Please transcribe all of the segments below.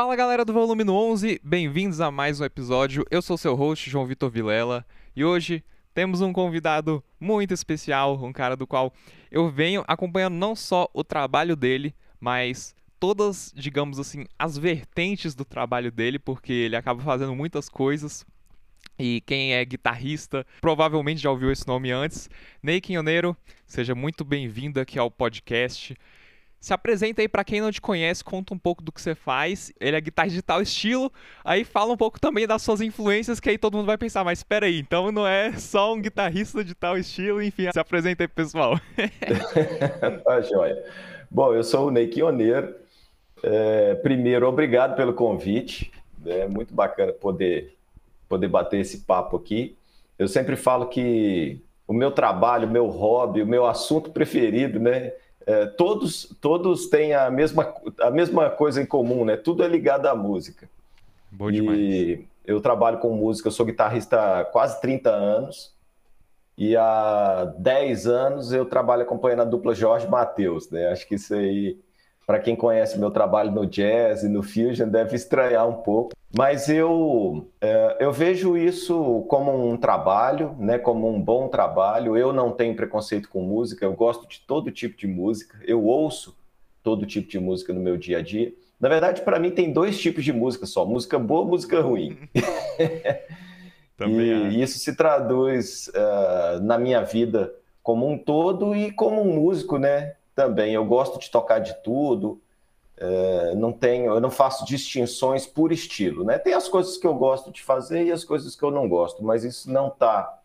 Fala galera do Volume 11, bem-vindos a mais um episódio. Eu sou seu host, João Vitor Vilela, e hoje temos um convidado muito especial, um cara do qual eu venho acompanhando não só o trabalho dele, mas todas, digamos assim, as vertentes do trabalho dele, porque ele acaba fazendo muitas coisas. E quem é guitarrista provavelmente já ouviu esse nome antes. Ney Quinhoneiro, seja muito bem-vindo aqui ao podcast. Se apresenta aí para quem não te conhece, conta um pouco do que você faz. Ele é guitarrista de tal estilo, aí fala um pouco também das suas influências, que aí todo mundo vai pensar, mas espera aí, então não é só um guitarrista de tal estilo, enfim, se apresenta aí pessoal. tá joia. Bom, eu sou o Ney Quioneiro. É, primeiro, obrigado pelo convite. É muito bacana poder, poder bater esse papo aqui. Eu sempre falo que o meu trabalho, o meu hobby, o meu assunto preferido, né? É, todos, todos têm a mesma, a mesma coisa em comum, né? Tudo é ligado à música. Bom demais. E eu trabalho com música, eu sou guitarrista há quase 30 anos. E há 10 anos eu trabalho acompanhando a dupla Jorge Matheus, né? Acho que isso aí para quem conhece meu trabalho no jazz e no fusion, deve estranhar um pouco. Mas eu, é, eu vejo isso como um trabalho, né, como um bom trabalho. Eu não tenho preconceito com música, eu gosto de todo tipo de música, eu ouço todo tipo de música no meu dia a dia. Na verdade, para mim, tem dois tipos de música só: música boa música ruim. Também e é. isso se traduz uh, na minha vida como um todo e como um músico, né? Também. Eu gosto de tocar de tudo. É, não tenho, eu não faço distinções por estilo, né? Tem as coisas que eu gosto de fazer e as coisas que eu não gosto, mas isso não está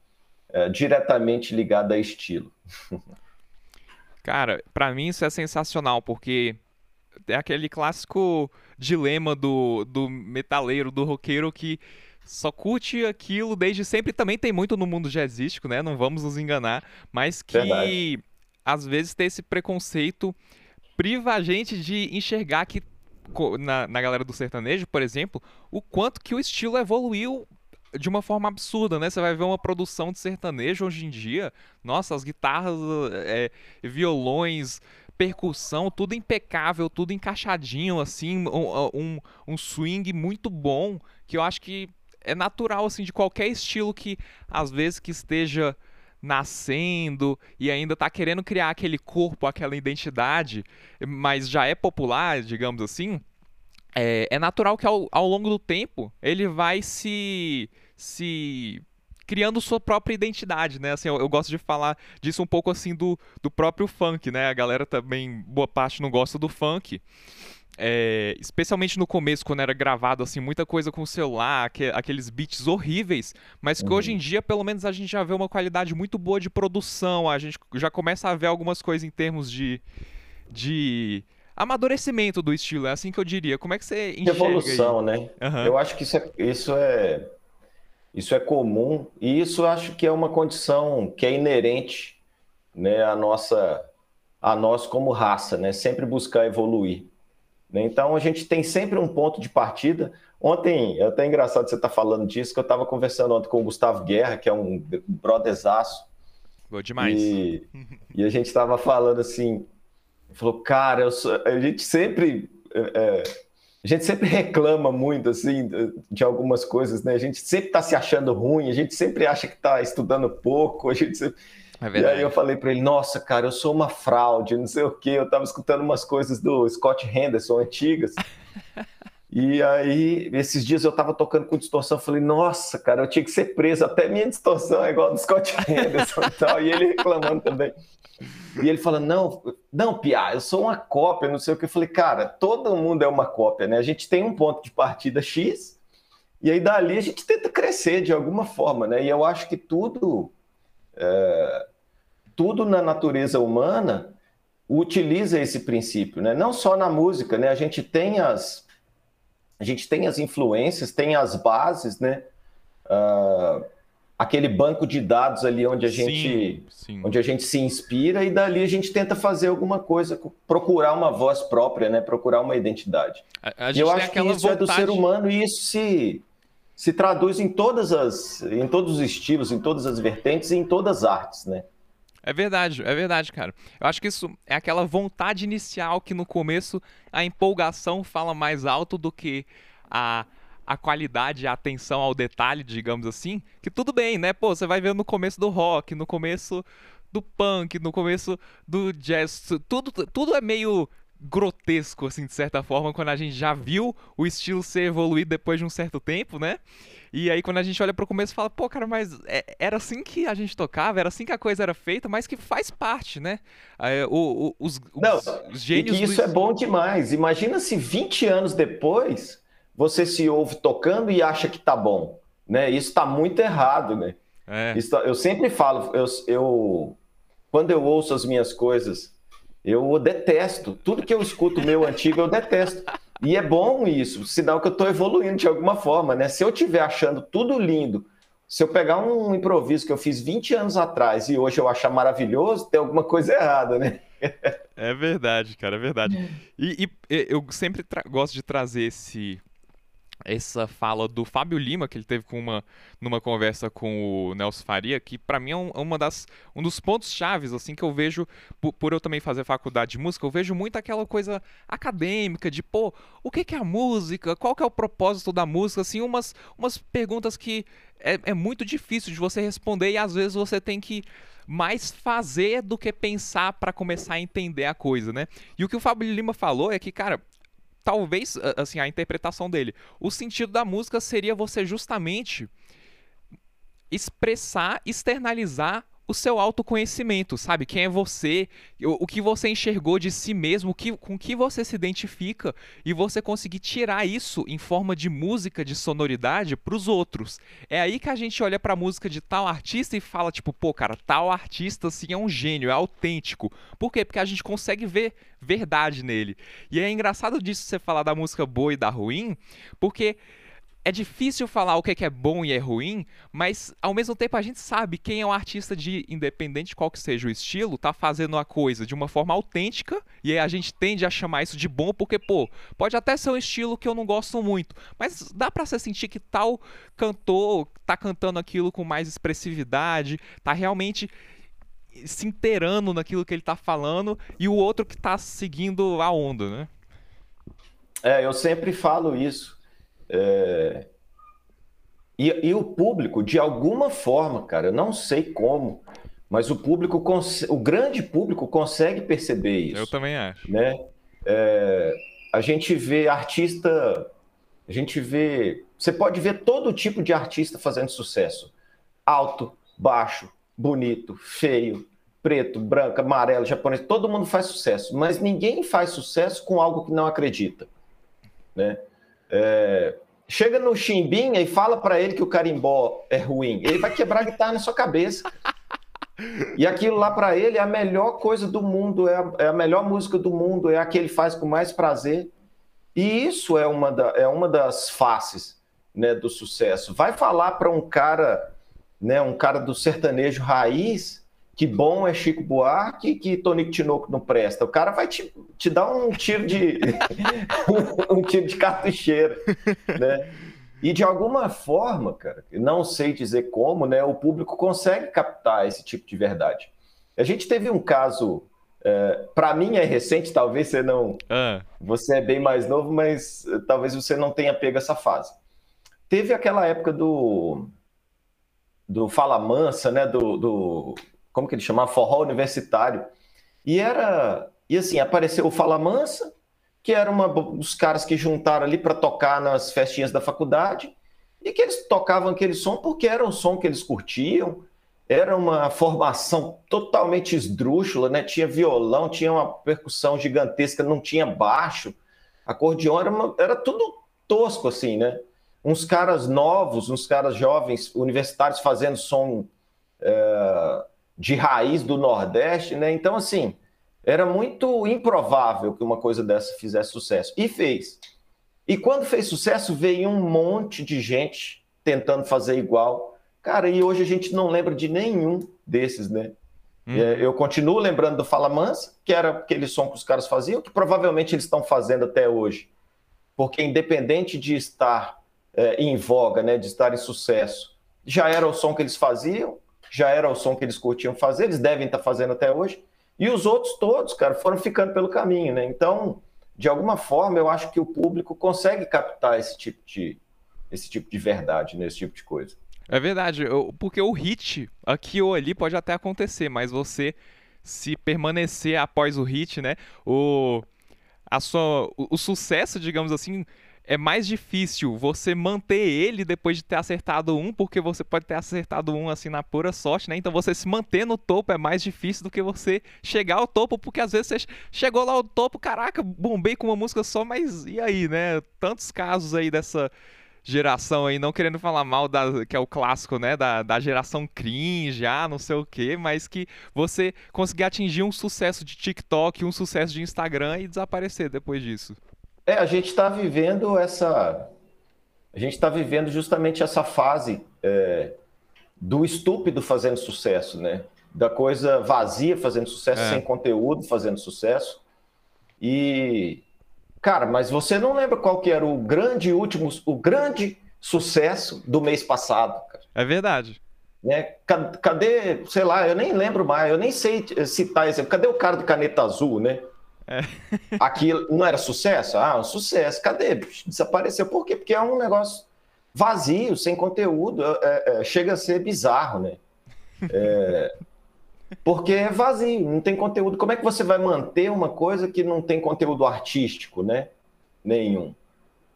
é, diretamente ligado a estilo. Cara, para mim isso é sensacional porque é aquele clássico dilema do, do metaleiro, do roqueiro que só curte aquilo desde sempre. Também tem muito no mundo jazzístico, né? Não vamos nos enganar, mas que Verdade às vezes ter esse preconceito priva a gente de enxergar que na, na galera do sertanejo, por exemplo, o quanto que o estilo evoluiu de uma forma absurda, né? Você vai ver uma produção de sertanejo hoje em dia, nossa, as guitarras, é, violões, percussão, tudo impecável, tudo encaixadinho, assim, um, um, um, swing muito bom, que eu acho que é natural, assim, de qualquer estilo que, às vezes, que esteja nascendo e ainda está querendo criar aquele corpo, aquela identidade, mas já é popular, digamos assim, é, é natural que ao, ao longo do tempo ele vai se, se criando sua própria identidade, né? Assim, eu, eu, gosto de falar disso um pouco assim do, do próprio funk, né? A galera também, boa parte não gosta do funk. É, especialmente no começo, quando era gravado assim, muita coisa com o celular, que, aqueles beats horríveis, mas que uhum. hoje em dia, pelo menos, a gente já vê uma qualidade muito boa de produção, a gente já começa a ver algumas coisas em termos de, de amadurecimento do estilo, é assim que eu diria. Como é que você enxerga Evolução, aí? né? Uhum. Eu acho que isso é, isso é isso é comum e isso acho que é uma condição que é inerente, né, a nossa a nós como raça, né? Sempre buscar evoluir. Né? Então a gente tem sempre um ponto de partida. Ontem, é até engraçado você estar tá falando disso, que eu estava conversando ontem com o Gustavo Guerra, que é um brotherzaço. Boa demais. E, e a gente estava falando assim, falou, cara, sou, a gente sempre. É, é, a gente sempre reclama muito assim de algumas coisas, né? A gente sempre está se achando ruim, a gente sempre acha que está estudando pouco, a gente sempre... É e aí eu falei para ele, nossa, cara, eu sou uma fraude, não sei o quê. Eu tava escutando umas coisas do Scott Henderson antigas. e aí, esses dias eu tava tocando com distorção, falei, nossa, cara, eu tinha que ser preso, até minha distorção é igual a do Scott Henderson e tal. E ele reclamando também. E ele falando, não, não, Pia, eu sou uma cópia, não sei o que. Eu falei, cara, todo mundo é uma cópia, né? A gente tem um ponto de partida X, e aí dali a gente tenta crescer de alguma forma, né? E eu acho que tudo é, tudo na natureza humana utiliza esse princípio, né? Não só na música, né? A gente tem as a gente tem as influências, tem as bases, né? Uh, aquele banco de dados ali onde a gente sim, sim. onde a gente se inspira e dali a gente tenta fazer alguma coisa, procurar uma voz própria, né? Procurar uma identidade. A, a e eu acho que isso vontade... é do ser humano e isso se se traduz em todas as, em todos os estilos, em todas as vertentes e em todas as artes, né? É verdade, é verdade, cara. Eu acho que isso é aquela vontade inicial que no começo a empolgação fala mais alto do que a, a qualidade, a atenção ao detalhe, digamos assim. Que tudo bem, né? Pô, você vai ver no começo do rock, no começo do punk, no começo do jazz, tudo, tudo é meio grotesco, assim, de certa forma, quando a gente já viu o estilo ser evoluído depois de um certo tempo, né? E aí quando a gente olha pro começo fala, pô, cara, mas é, era assim que a gente tocava, era assim que a coisa era feita, mas que faz parte, né? O, o, os, Não, os gênios. E que isso do... é bom demais. Imagina se 20 anos depois você se ouve tocando e acha que tá bom. Né? Isso tá muito errado, né? É. Isso, tá, eu sempre falo, eu, eu quando eu ouço as minhas coisas eu detesto. Tudo que eu escuto meu antigo, eu detesto. E é bom isso, sinal que eu estou evoluindo de alguma forma, né? Se eu estiver achando tudo lindo, se eu pegar um improviso que eu fiz 20 anos atrás e hoje eu achar maravilhoso, tem alguma coisa errada, né? É verdade, cara, é verdade. E, e eu sempre gosto de trazer esse essa fala do Fábio Lima, que ele teve com uma, numa conversa com o Nelson Faria, que para mim é um, uma das, um dos pontos chaves, assim, que eu vejo, por, por, eu também fazer faculdade de música, eu vejo muito aquela coisa acadêmica, de, pô, o que, que é a música? Qual que é o propósito da música? Assim, umas, umas perguntas que é, é muito difícil de você responder e às vezes você tem que mais fazer do que pensar para começar a entender a coisa, né? E o que o Fábio Lima falou é que, cara, talvez, assim, a interpretação dele. O sentido da música seria você justamente expressar, externalizar o seu autoconhecimento, sabe? Quem é você, o, o que você enxergou de si mesmo, que, com que você se identifica e você conseguir tirar isso em forma de música, de sonoridade para os outros. É aí que a gente olha para a música de tal artista e fala tipo, pô, cara, tal artista assim é um gênio, é autêntico. Por quê? Porque a gente consegue ver verdade nele. E é engraçado disso você falar da música boa e da ruim, porque é difícil falar o que é, é bom e é ruim, mas ao mesmo tempo a gente sabe quem é um artista de independente de qual que seja o estilo, tá fazendo a coisa de uma forma autêntica, e a gente tende a chamar isso de bom porque, pô, pode até ser um estilo que eu não gosto muito, mas dá para você sentir que tal cantor tá cantando aquilo com mais expressividade, tá realmente se inteirando naquilo que ele tá falando, e o outro que tá seguindo a onda, né? É, eu sempre falo isso é... E, e, o público, de alguma forma, cara, eu não sei como, mas o público, o grande público consegue perceber isso. Eu também acho. Né? É... A gente vê artista, a gente vê, você pode ver todo tipo de artista fazendo sucesso, alto, baixo, bonito, feio, preto, branco, amarelo, japonês, todo mundo faz sucesso, mas ninguém faz sucesso com algo que não acredita, né? É, chega no Chimbinha e fala para ele que o carimbó é ruim. Ele vai quebrar a guitarra na sua cabeça. E aquilo lá para ele é a melhor coisa do mundo, é a, é a, melhor música do mundo, é a que ele faz com mais prazer. E isso é uma, da, é uma das faces né, do sucesso. Vai falar para um cara, né, um cara do sertanejo raiz, que bom é Chico Buarque que Tonico Tinoco não presta. O cara vai te, te dar um tiro de um tiro de cartucheira, né? E de alguma forma, cara, não sei dizer como, né? O público consegue captar esse tipo de verdade. A gente teve um caso, é, para mim é recente, talvez você não, ah. você é bem mais novo, mas eh, talvez você não tenha pego essa fase. Teve aquela época do do Fala Mansa, né? Do, do como que ele chamava? Forró universitário. E era. E assim, apareceu o Fala Mansa, que era uma dos caras que juntaram ali para tocar nas festinhas da faculdade, e que eles tocavam aquele som porque era o som que eles curtiam, era uma formação totalmente esdrúxula, né? Tinha violão, tinha uma percussão gigantesca, não tinha baixo, acordeão, era, uma... era tudo tosco, assim, né? Uns caras novos, uns caras jovens, universitários fazendo som. É de raiz do Nordeste, né? Então, assim, era muito improvável que uma coisa dessa fizesse sucesso. E fez. E quando fez sucesso, veio um monte de gente tentando fazer igual. Cara, e hoje a gente não lembra de nenhum desses, né? Hum. Eu continuo lembrando do Fala Mansa, que era aquele som que os caras faziam, que provavelmente eles estão fazendo até hoje. Porque independente de estar é, em voga, né, de estar em sucesso, já era o som que eles faziam, já era o som que eles curtiam fazer, eles devem estar fazendo até hoje. E os outros todos, cara, foram ficando pelo caminho, né? Então, de alguma forma, eu acho que o público consegue captar esse tipo de, esse tipo de verdade, né? tipo de coisa. É verdade, porque o hit aqui ou ali pode até acontecer, mas você se permanecer após o hit, né? O, a sua, o, o sucesso, digamos assim, é mais difícil você manter ele depois de ter acertado um, porque você pode ter acertado um assim na pura sorte, né? Então você se manter no topo é mais difícil do que você chegar ao topo, porque às vezes você chegou lá ao topo, caraca, bombei com uma música só, mas e aí, né? Tantos casos aí dessa geração aí, não querendo falar mal da, que é o clássico, né, da, da geração cringe, ah, não sei o que, mas que você conseguir atingir um sucesso de TikTok, um sucesso de Instagram e desaparecer depois disso. É, a gente está vivendo essa. A gente está vivendo justamente essa fase é, do estúpido fazendo sucesso, né? Da coisa vazia fazendo sucesso, é. sem conteúdo fazendo sucesso. E, cara, mas você não lembra qual que era o grande último, o grande sucesso do mês passado? Cara? É verdade. Né? Cadê, sei lá, eu nem lembro mais, eu nem sei citar exemplo. Cadê o cara do caneta azul, né? É. Aquilo não era sucesso? Ah, um sucesso. Cadê? Desapareceu. Por quê? Porque é um negócio vazio, sem conteúdo. É, é, é, chega a ser bizarro, né? É, porque é vazio, não tem conteúdo. Como é que você vai manter uma coisa que não tem conteúdo artístico, né? Nenhum.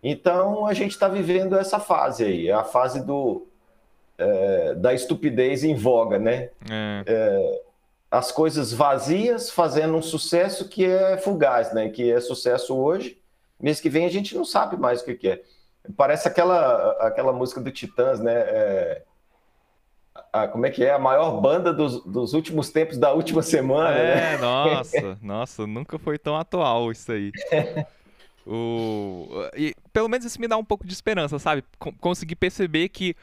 Então a gente está vivendo essa fase aí, é a fase do, é, da estupidez em voga, né? É as coisas vazias fazendo um sucesso que é fugaz, né? Que é sucesso hoje, mês que vem a gente não sabe mais o que, que é. Parece aquela, aquela música do Titãs, né? É, a, como é que é? A maior banda dos, dos últimos tempos da última semana. É, né? nossa, nossa, nunca foi tão atual isso aí. o, e pelo menos isso me dá um pouco de esperança, sabe? conseguir perceber que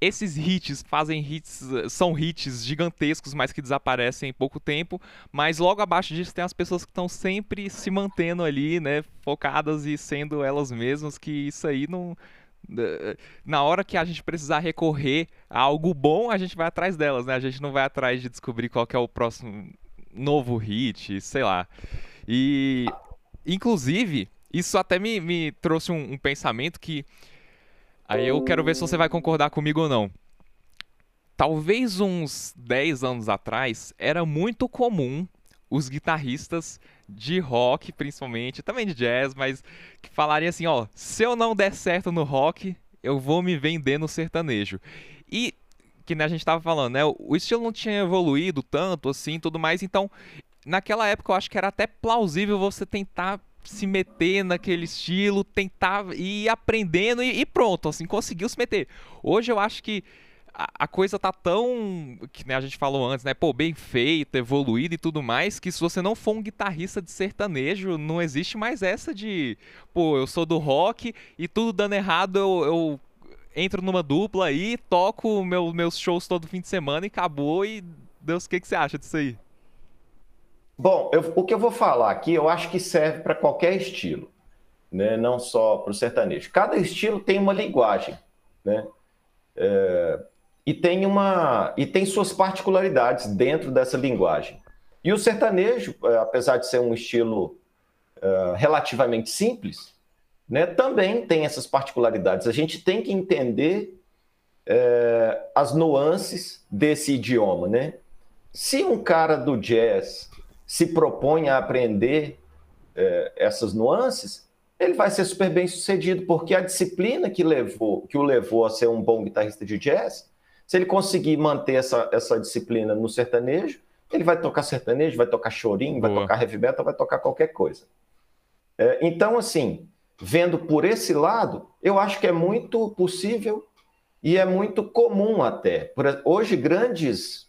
esses hits fazem hits, são hits gigantescos, mas que desaparecem em pouco tempo. Mas logo abaixo disso tem as pessoas que estão sempre se mantendo ali, né, focadas e sendo elas mesmas, que isso aí não na hora que a gente precisar recorrer a algo bom, a gente vai atrás delas, né? A gente não vai atrás de descobrir qual é o próximo novo hit, sei lá. E inclusive, isso até me, me trouxe um, um pensamento que Aí eu quero ver se você vai concordar comigo ou não. Talvez uns 10 anos atrás era muito comum os guitarristas de rock, principalmente, também de jazz, mas que falariam assim, ó, se eu não der certo no rock, eu vou me vender no sertanejo. E que né, a gente estava falando, né, o estilo não tinha evoluído tanto assim, tudo mais, então naquela época eu acho que era até plausível você tentar se meter naquele estilo, tentar ir aprendendo e, e pronto, assim, conseguiu se meter. Hoje eu acho que a, coisa tá tão, que né, a gente falou antes, né, pô, bem feita, evoluída e tudo mais, que se você não for um guitarrista de sertanejo, não existe mais essa de, pô, eu sou do rock e tudo dando errado, eu, eu entro numa dupla aí, toco meu, meus shows todo fim de semana e acabou e Deus, o que, que você acha disso aí? Bom, eu, o que eu vou falar aqui, eu acho que serve para qualquer estilo, né? não só para o sertanejo. Cada estilo tem uma linguagem, né? É, e tem uma e tem suas particularidades dentro dessa linguagem. E o sertanejo, é, apesar de ser um estilo uh, relativamente simples, né, também tem essas particularidades. A gente tem que entender uh, as nuances desse idioma, né? Se um cara do jazz se propõe a aprender é, essas nuances, ele vai ser super bem sucedido, porque a disciplina que, levou, que o levou a ser um bom guitarrista de jazz, se ele conseguir manter essa, essa disciplina no sertanejo, ele vai tocar sertanejo, vai tocar chorinho, vai tocar heavy metal, vai tocar qualquer coisa. É, então, assim, vendo por esse lado, eu acho que é muito possível e é muito comum até. Por, hoje, grandes.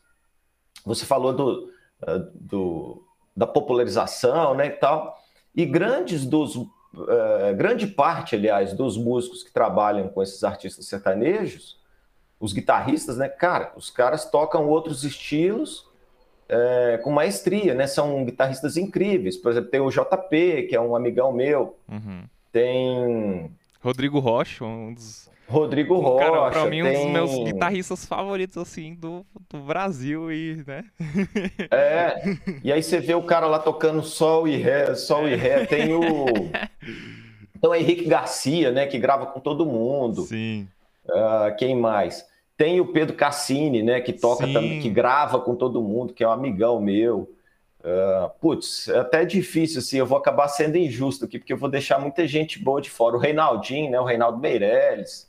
Você falou do, ah, do, da popularização, né, e tal. E grandes dos uh, grande parte, aliás, dos músicos que trabalham com esses artistas sertanejos, os guitarristas, né, cara, os caras tocam outros estilos é, com maestria, né? São guitarristas incríveis. Por exemplo, tem o JP, que é um amigão meu. Uhum. Tem Rodrigo Rocha, um dos Rodrigo Rocha. Cara, pra mim, tem... um dos meus guitarristas favoritos, assim, do, do Brasil e, né? É, e aí você vê o cara lá tocando sol e ré, sol e ré. Tem o. Então, Henrique Garcia, né, que grava com todo mundo. Sim. Uh, quem mais? Tem o Pedro Cassini, né, que toca Sim. também, que grava com todo mundo, que é um amigão meu. Uh, putz, é até difícil, assim, eu vou acabar sendo injusto aqui, porque eu vou deixar muita gente boa de fora. O Reinaldinho, né, o Reinaldo Meirelles,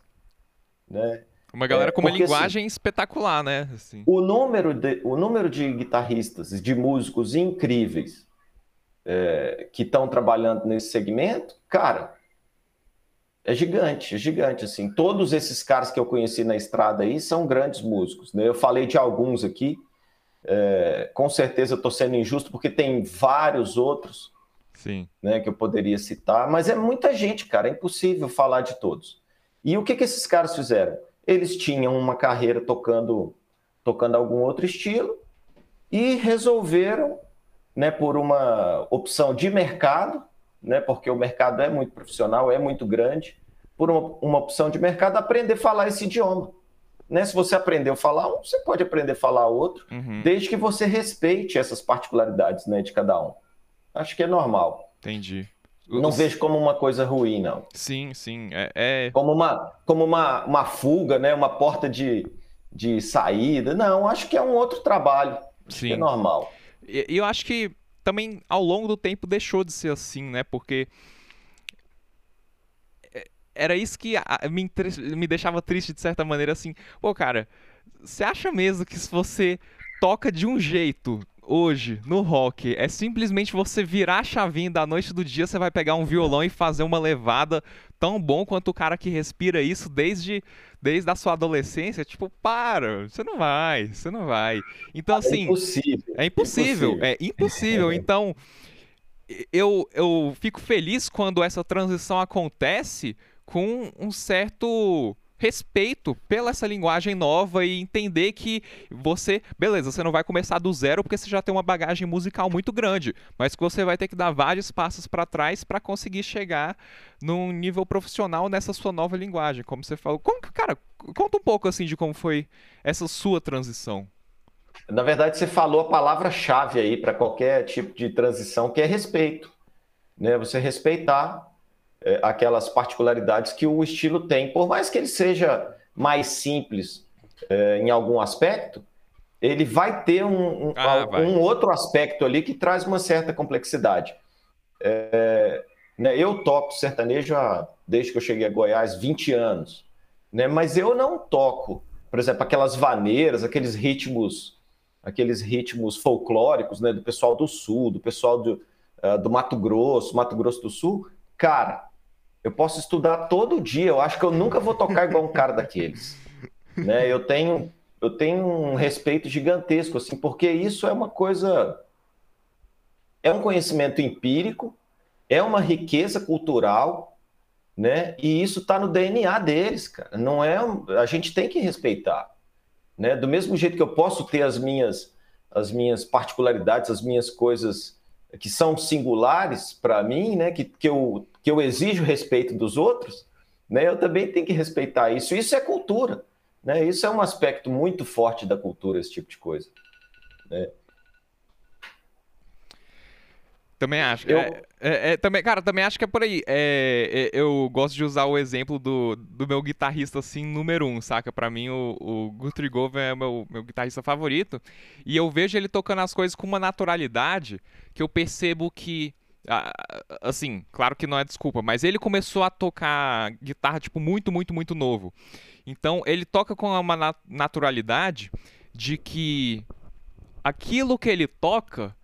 né? Uma galera é, com uma porque, assim, linguagem assim, espetacular, né? Assim. O, número de, o número de guitarristas, de músicos incríveis é, que estão trabalhando nesse segmento, cara, é gigante, é gigante, assim. Todos esses caras que eu conheci na estrada aí são grandes músicos, né? Eu falei de alguns aqui, é, com certeza eu estou sendo injusto, porque tem vários outros Sim. Né, que eu poderia citar, mas é muita gente, cara, é impossível falar de todos. E o que, que esses caras fizeram? Eles tinham uma carreira tocando, tocando algum outro estilo e resolveram, né, por uma opção de mercado, né, porque o mercado é muito profissional, é muito grande, por uma, uma opção de mercado, aprender a falar esse idioma. Né? Se você aprendeu a falar um, você pode aprender a falar outro, uhum. desde que você respeite essas particularidades né, de cada um. Acho que é normal. Entendi. Não vejo como uma coisa ruim, não. Sim, sim. É, é... Como, uma, como uma, uma fuga, né? uma porta de, de saída. Não, acho que é um outro trabalho. Acho sim. é normal. E eu acho que também ao longo do tempo deixou de ser assim, né? Porque é, era isso que me, me deixava triste de certa maneira, assim. Pô, cara, você acha mesmo que se você toca de um jeito hoje no rock é simplesmente você virar a chavinha da noite do dia, você vai pegar um violão e fazer uma levada tão bom quanto o cara que respira isso desde, desde a sua adolescência? Tipo, para, você não vai, você não vai. Então, é assim. É impossível. É impossível, é impossível. Então, eu, eu fico feliz quando essa transição acontece com um certo respeito pela essa linguagem nova e entender que você, beleza, você não vai começar do zero porque você já tem uma bagagem musical muito grande, mas que você vai ter que dar vários passos para trás para conseguir chegar num nível profissional nessa sua nova linguagem, como você falou. Como, cara, conta um pouco assim de como foi essa sua transição. Na verdade, você falou a palavra-chave aí para qualquer tipo de transição, que é respeito. Né? Você respeitar é, aquelas particularidades que o estilo tem. Por mais que ele seja mais simples é, em algum aspecto, ele vai ter um, um, ah, vai. um, outro aspecto ali que traz uma certa complexidade. É, né, eu toco sertanejo há, desde que eu cheguei a Goiás, 20 anos. Né, mas eu não toco, por exemplo, aquelas vaneiras, aqueles ritmos aqueles ritmos folclóricos né, do pessoal do Sul, do pessoal do, uh, do Mato Grosso, Mato Grosso do Sul. Cara, eu posso estudar todo dia. Eu acho que eu nunca vou tocar igual um cara daqueles. Né? Eu tenho eu tenho um respeito gigantesco assim, porque isso é uma coisa é um conhecimento empírico, é uma riqueza cultural, né? E isso está no DNA deles, cara. Não é a gente tem que respeitar, né? Do mesmo jeito que eu posso ter as minhas as minhas particularidades, as minhas coisas que são singulares para mim, né? Que, que eu que eu exijo respeito dos outros, né, eu também tenho que respeitar isso. Isso é cultura. Né? Isso é um aspecto muito forte da cultura, esse tipo de coisa. Né? Também acho. Eu... É, é, é, também, cara, também acho que é por aí. É, é, eu gosto de usar o exemplo do, do meu guitarrista, assim, número um, saca? Pra mim, o, o Guthrie Govan é o meu, meu guitarrista favorito. E eu vejo ele tocando as coisas com uma naturalidade que eu percebo que assim, claro que não é desculpa, mas ele começou a tocar guitarra tipo muito, muito, muito novo. Então ele toca com uma naturalidade de que aquilo que ele toca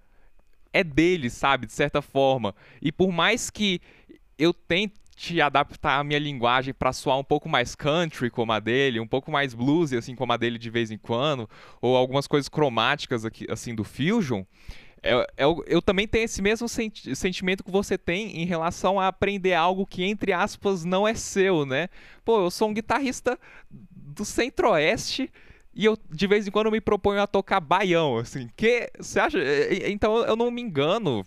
é dele, sabe, de certa forma. E por mais que eu tente adaptar a minha linguagem para soar um pouco mais country como a dele, um pouco mais bluesy assim como a dele de vez em quando, ou algumas coisas cromáticas aqui assim do fusion, é, eu, é eu, também tenho esse mesmo senti sentimento que você tem em relação a aprender algo que, entre aspas, não é seu, né? Pô, eu sou um guitarrista do centro-oeste e eu, de vez em quando, me proponho a tocar baião, assim. Que, você acha? Então, eu não me engano.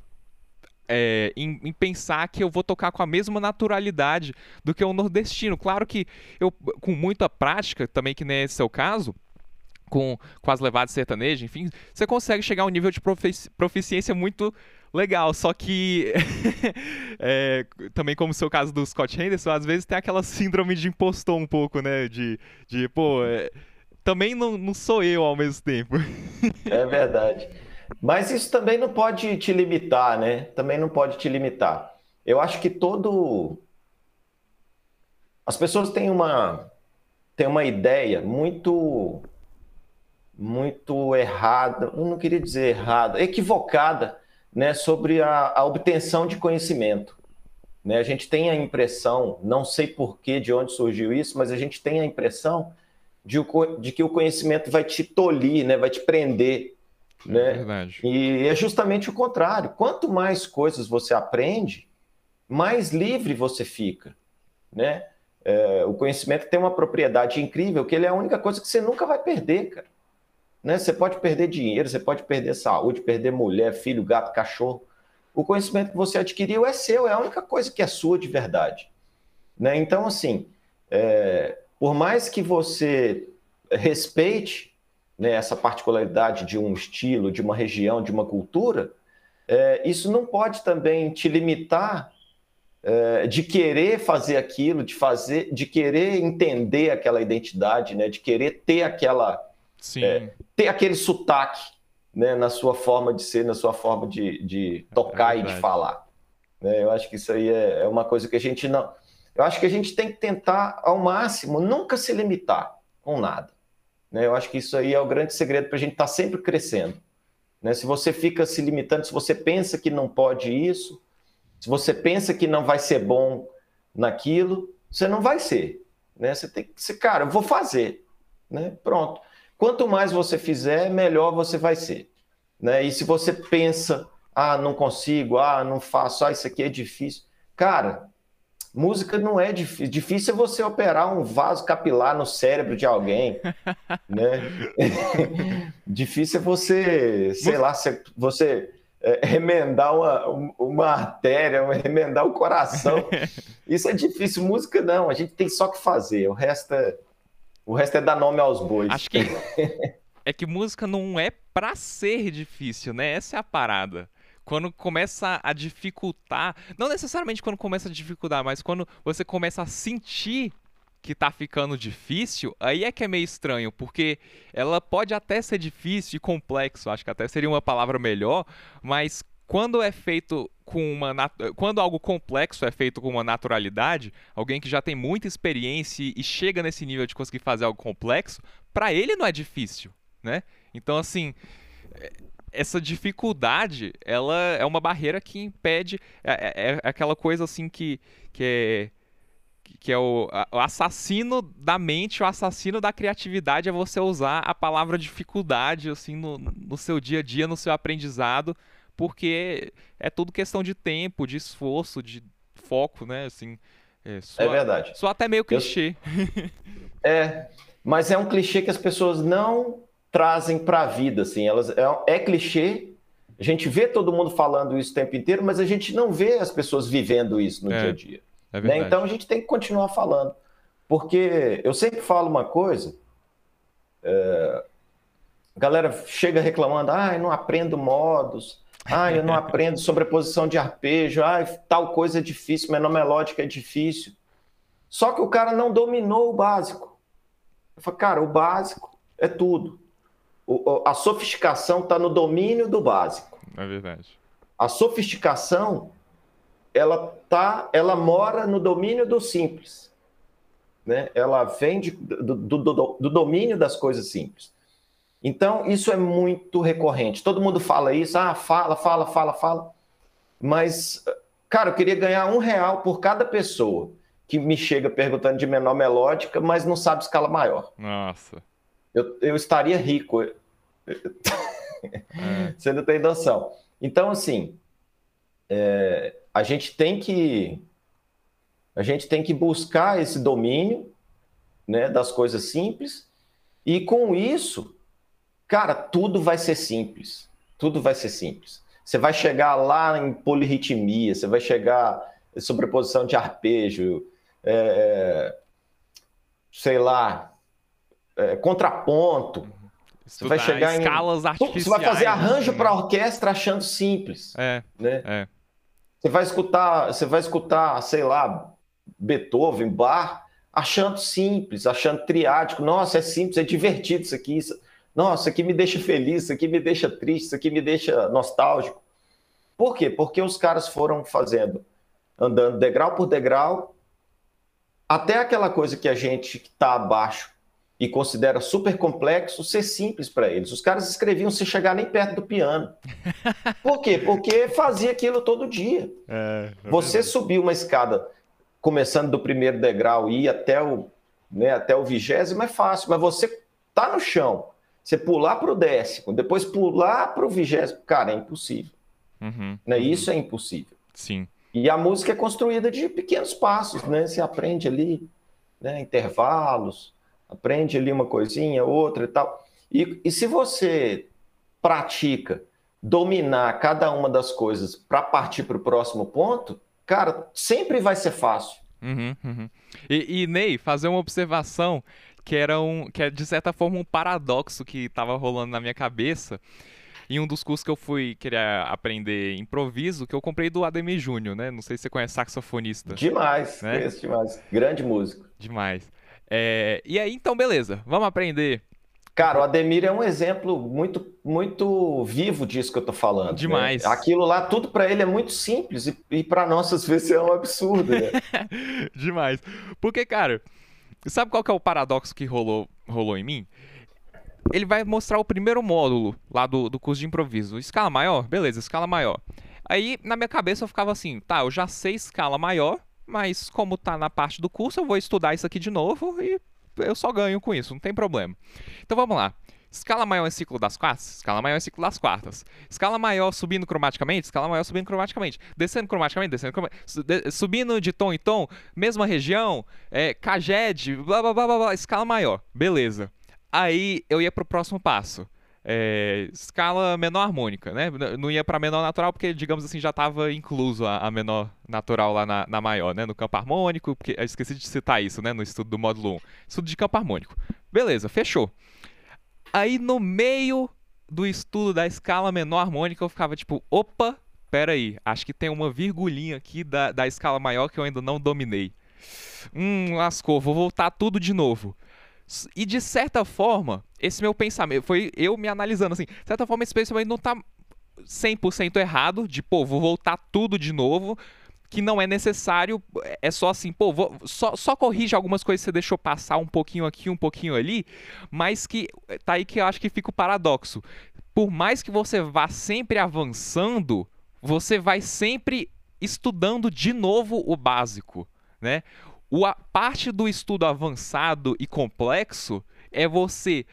é, em, em, pensar que eu vou tocar com a mesma naturalidade do que o nordestino. Claro que eu, com muita prática, também que nem é seu caso, com, com as levadas sertanejas, enfim, você consegue chegar a um nível de profici proficiência muito legal. Só que, é, também como o seu caso do Scott Henderson, às vezes tem aquela síndrome de impostor um pouco, né? De, de pô, é, também não, não sou eu ao mesmo tempo. é verdade. Mas isso também não pode te limitar, né? Também não pode te limitar. Eu acho que todo. As pessoas têm uma, têm uma ideia muito muito errada, eu não queria dizer errada, equivocada, né, sobre a, a obtenção de conhecimento. Né? A gente tem a impressão, não sei porquê, de onde surgiu isso, mas a gente tem a impressão de, de que o conhecimento vai te tolir, né, vai te prender. É né? verdade. E é justamente o contrário. Quanto mais coisas você aprende, mais livre você fica. Né? É, o conhecimento tem uma propriedade incrível, que ele é a única coisa que você nunca vai perder, cara. Né? Você pode perder dinheiro, você pode perder saúde, perder mulher, filho, gato, cachorro. O conhecimento que você adquiriu é seu, é a única coisa que é sua de verdade. Né? Então, assim, é, por mais que você respeite né, essa particularidade de um estilo, de uma região, de uma cultura, é, isso não pode também te limitar é, de querer fazer aquilo, de fazer, de querer entender aquela identidade, né, de querer ter aquela é, ter aquele sotaque né, na sua forma de ser, na sua forma de, de tocar é e de falar. Né? Eu acho que isso aí é, é uma coisa que a gente não. Eu acho que a gente tem que tentar, ao máximo, nunca se limitar com nada. Né? Eu acho que isso aí é o grande segredo para a gente estar tá sempre crescendo. Né? Se você fica se limitando, se você pensa que não pode isso, se você pensa que não vai ser bom naquilo, você não vai ser. Né? Você tem que ser, cara, eu vou fazer. Né? Pronto. Quanto mais você fizer, melhor você vai ser. Né? E se você pensa, ah, não consigo, ah, não faço, ah, isso aqui é difícil. Cara, música não é difícil. Difícil é você operar um vaso capilar no cérebro de alguém, né? difícil é você, sei lá, você é, remendar uma, uma artéria, remendar o coração. Isso é difícil. Música não, a gente tem só que fazer. O resto é, o resto é dar nome aos bois. Acho que é que música não é pra ser difícil, né? Essa é a parada. Quando começa a dificultar, não necessariamente quando começa a dificultar, mas quando você começa a sentir que tá ficando difícil, aí é que é meio estranho, porque ela pode até ser difícil e complexo, acho que até seria uma palavra melhor, mas quando é feito com uma quando algo complexo é feito com uma naturalidade, alguém que já tem muita experiência e chega nesse nível de conseguir fazer algo complexo, para ele não é difícil, né? Então assim, é, essa dificuldade, ela é uma barreira que impede é, é, é aquela coisa assim que que é que é o, o, assassino da mente, o assassino da criatividade é você usar a palavra dificuldade assim no, no seu dia a dia, no seu aprendizado porque é tudo questão de tempo, de esforço, de foco, né? Assim, é, só, é verdade. Só até meio clichê. Eu... é, mas é um clichê que as pessoas não trazem para a vida, assim. Elas é, é, clichê. A gente vê todo mundo falando isso o tempo inteiro, mas a gente não vê as pessoas vivendo isso no é, dia a dia. É né? Então a gente tem que continuar falando, porque eu sempre falo uma coisa. É, a galera chega reclamando, ah, eu não aprendo modos, ah, eu não aprendo sobreposição de arpejo. Ah, tal coisa é difícil, menor melódica é difícil. Só que o cara não dominou o básico. Eu falo, cara, o básico é tudo. O, a sofisticação está no domínio do básico. É verdade. A sofisticação, ela tá, ela mora no domínio do simples. Né? Ela vem de, do, do, do, do domínio das coisas simples. Então, isso é muito recorrente. Todo mundo fala isso, ah, fala, fala, fala, fala. Mas, cara, eu queria ganhar um real por cada pessoa que me chega perguntando de menor melódica, mas não sabe escala maior. Nossa. Eu, eu estaria rico. É. Você não tem noção. Então, assim, é, a gente tem que a gente tem que buscar esse domínio né, das coisas simples e com isso Cara, tudo vai ser simples. Tudo vai ser simples. Você vai chegar lá em polirritmia, você vai chegar em sobreposição de arpejo, é, é sei lá, é, contraponto. Você vai chegar em escalas artificiais. Você vai fazer arranjo para orquestra achando simples. É. Né? É. Você vai escutar, você vai escutar, sei lá, Beethoven, Bach, achando simples, achando triádico. Nossa, é simples, é divertido isso aqui. Isso... Nossa, isso aqui me deixa feliz, isso aqui me deixa triste, isso aqui me deixa nostálgico. Por quê? Porque os caras foram fazendo, andando degrau por degrau, até aquela coisa que a gente está abaixo e considera super complexo ser simples para eles. Os caras escreviam sem chegar nem perto do piano. Por quê? Porque fazia aquilo todo dia. É, é Você subir uma escada começando do primeiro degrau e ir até o, né, até o vigésimo é fácil, mas você tá no chão, você pular para o décimo, depois pular para o vigésimo, cara, é impossível. Uhum, né? Uhum. Isso é impossível. Sim. E a música é construída de pequenos passos, né? Você aprende ali, né, intervalos, aprende ali uma coisinha, outra e tal. E, e se você pratica dominar cada uma das coisas para partir para o próximo ponto, cara, sempre vai ser fácil. Uhum, uhum. E, e, Ney, fazer uma observação que era um, que é de certa forma um paradoxo que estava rolando na minha cabeça em um dos cursos que eu fui querer aprender improviso, que eu comprei do Ademir Júnior, né? Não sei se você conhece saxofonista. Demais, né? conheço demais. Grande músico. Demais. É, e aí, então, beleza, vamos aprender. Cara, o Ademir é um exemplo muito, muito vivo disso que eu tô falando. Né? Demais. Né? Aquilo lá, tudo para ele é muito simples e, e para nós, às vezes, é um absurdo, né? Demais. Porque, cara, sabe qual que é o paradoxo que rolou, rolou em mim? Ele vai mostrar o primeiro módulo lá do, do curso de improviso. Escala maior? Beleza, escala maior. Aí, na minha cabeça, eu ficava assim, tá, eu já sei escala maior, mas como tá na parte do curso, eu vou estudar isso aqui de novo e eu só ganho com isso, não tem problema. Então vamos lá. Escala maior em ciclo das quartas, escala maior em ciclo das quartas. Escala maior subindo cromaticamente, escala maior subindo cromaticamente. Descendo cromaticamente, descendo cromaticamente. Subindo de tom em tom, mesma região, é, CAGED, blá blá blá blá, escala maior. Beleza. Aí eu ia pro próximo passo é, escala menor harmônica, né? Não ia para menor natural porque, digamos assim, já estava incluso a, a, menor natural lá na, na, maior, né? No campo harmônico, porque eu esqueci de citar isso, né? No estudo do módulo 1. Estudo de campo harmônico. Beleza, fechou. Aí no meio do estudo da escala menor harmônica eu ficava tipo, opa, peraí, acho que tem uma virgulinha aqui da, da escala maior que eu ainda não dominei. Hum, lascou, vou voltar tudo de novo. E de certa forma, esse meu pensamento, foi eu me analisando assim, de certa forma esse pensamento não tá 100% errado, de pô, vou voltar tudo de novo, que não é necessário, é só assim, pô, vou, só, só corrige algumas coisas que você deixou passar um pouquinho aqui, um pouquinho ali, mas que tá aí que eu acho que fica o paradoxo. Por mais que você vá sempre avançando, você vai sempre estudando de novo o básico, né? O, a parte do estudo avançado e complexo é você,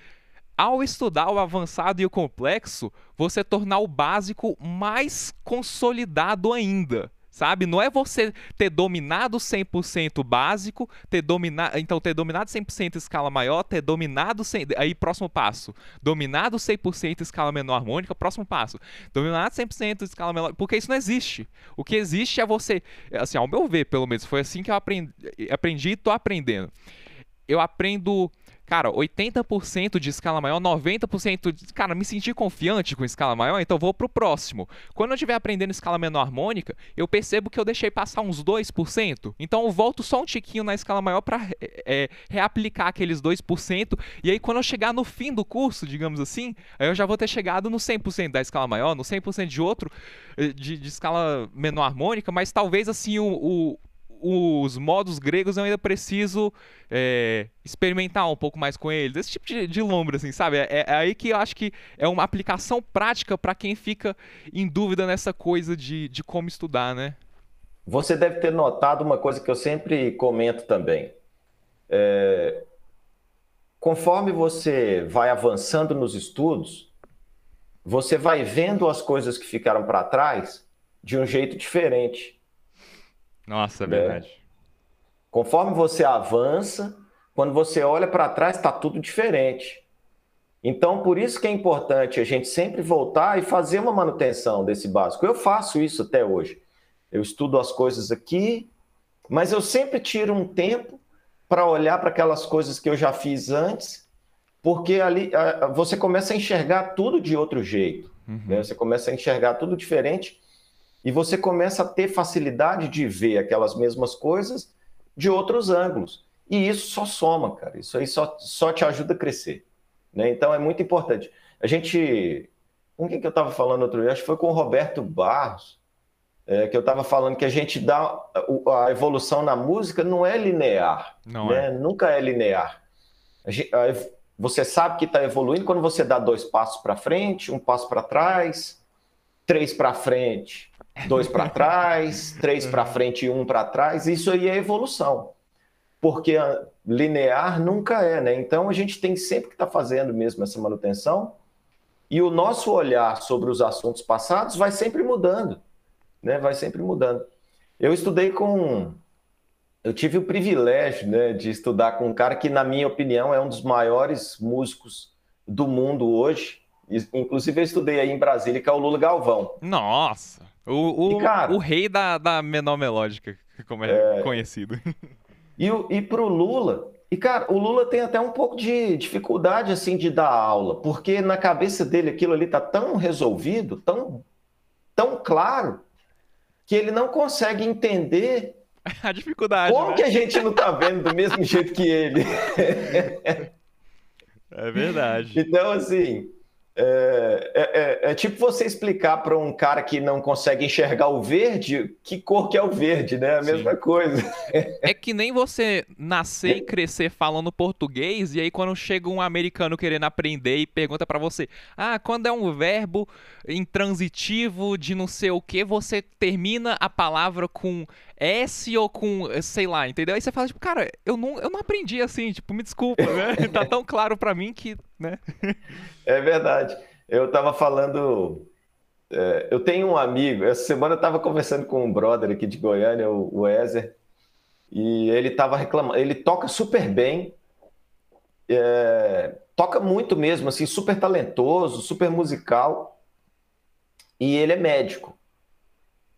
ao estudar o avançado e o complexo, você tornar o básico mais consolidado ainda sabe? Não é você ter dominado 100% básico, ter dominado, então ter dominado 100% escala maior, ter dominado 100, aí próximo passo, dominado 100% escala menor harmônica, próximo passo, dominado 100% escala menor, porque isso não existe. O que existe é você, assim, ao meu ver, pelo menos, foi assim que eu aprendi, aprendi e tô aprendendo. Eu aprendo cara, 80% de escala maior, 90% de. Cara, me senti confiante com escala maior, então vou pro próximo. Quando eu estiver aprendendo escala menor harmônica, eu percebo que eu deixei passar uns 2%. Então eu volto só um tiquinho na escala maior para é, é, reaplicar aqueles 2%. E aí, quando eu chegar no fim do curso, digamos assim, eu já vou ter chegado no 100% da escala maior, no 100% de outro, eh, de, de, escala menor harmônica, mas talvez assim o, o os modos gregos eu ainda preciso é, experimentar um pouco mais com eles. Esse tipo de, de lombra, assim, sabe? É, é, aí que eu acho que é uma aplicação prática para quem fica em dúvida nessa coisa de, de como estudar, né? Você deve ter notado uma coisa que eu sempre comento também. É... Conforme você vai avançando nos estudos, você vai vendo as coisas que ficaram para trás de um jeito diferente. Nossa, é né? verdade. Conforme você avança, quando você olha para trás, está tudo diferente. Então, por isso que é importante a gente sempre voltar e fazer uma manutenção desse básico. Eu faço isso até hoje. Eu estudo as coisas aqui, mas eu sempre tiro um tempo para olhar para aquelas coisas que eu já fiz antes, porque ali você começa a enxergar tudo de outro jeito. Uhum. Né? Você começa a enxergar tudo diferente e você começa a ter facilidade de ver aquelas mesmas coisas de outros ângulos. E isso só soma, cara. Isso aí só, só te ajuda a crescer. Né? Então é muito importante. A gente. Com quem que eu estava falando outro dia? Acho que foi com o Roberto Barros, é, que eu estava falando que a gente dá. A evolução na música não é linear. Não né? é. Nunca é linear. Gente, você sabe que está evoluindo quando você dá dois passos para frente, um passo para trás, três para frente, dois para trás, três para frente e um para trás. Isso aí é evolução porque linear nunca é, né? Então a gente tem sempre que estar tá fazendo mesmo essa manutenção e o nosso olhar sobre os assuntos passados vai sempre mudando, né? Vai sempre mudando. Eu estudei com, eu tive o privilégio, né, de estudar com um cara que, na minha opinião, é um dos maiores músicos do mundo hoje. Inclusive eu estudei aí em Brasília, que é o Lula Galvão. Nossa, o, o, e, cara, o rei da, da menor melódica, como é, é conhecido. E, e para o Lula, e cara, o Lula tem até um pouco de dificuldade assim de dar aula, porque na cabeça dele aquilo ali tá tão resolvido, tão, tão claro, que ele não consegue entender a dificuldade. Como né? que a gente não tá vendo do mesmo jeito que ele? É verdade. Então, assim, é, é, é, é, tipo você explicar para um cara que não consegue enxergar o verde que cor que é o verde, né? A Sim. mesma coisa. É que nem você nascer e crescer falando português e aí quando chega um americano querendo aprender e pergunta para você, ah, quando é um verbo intransitivo de não sei o que, você termina a palavra com S ou com, sei lá, entendeu? Aí você fala, tipo, cara, eu não, eu não aprendi assim, tipo, me desculpa, né? tá tão claro para mim que, né? é verdade. Eu tava falando. É, eu tenho um amigo, essa semana eu tava conversando com um brother aqui de Goiânia, o, o Ezer, e ele tava reclamando, ele toca super bem, é, toca muito mesmo, assim, super talentoso, super musical, e ele é médico.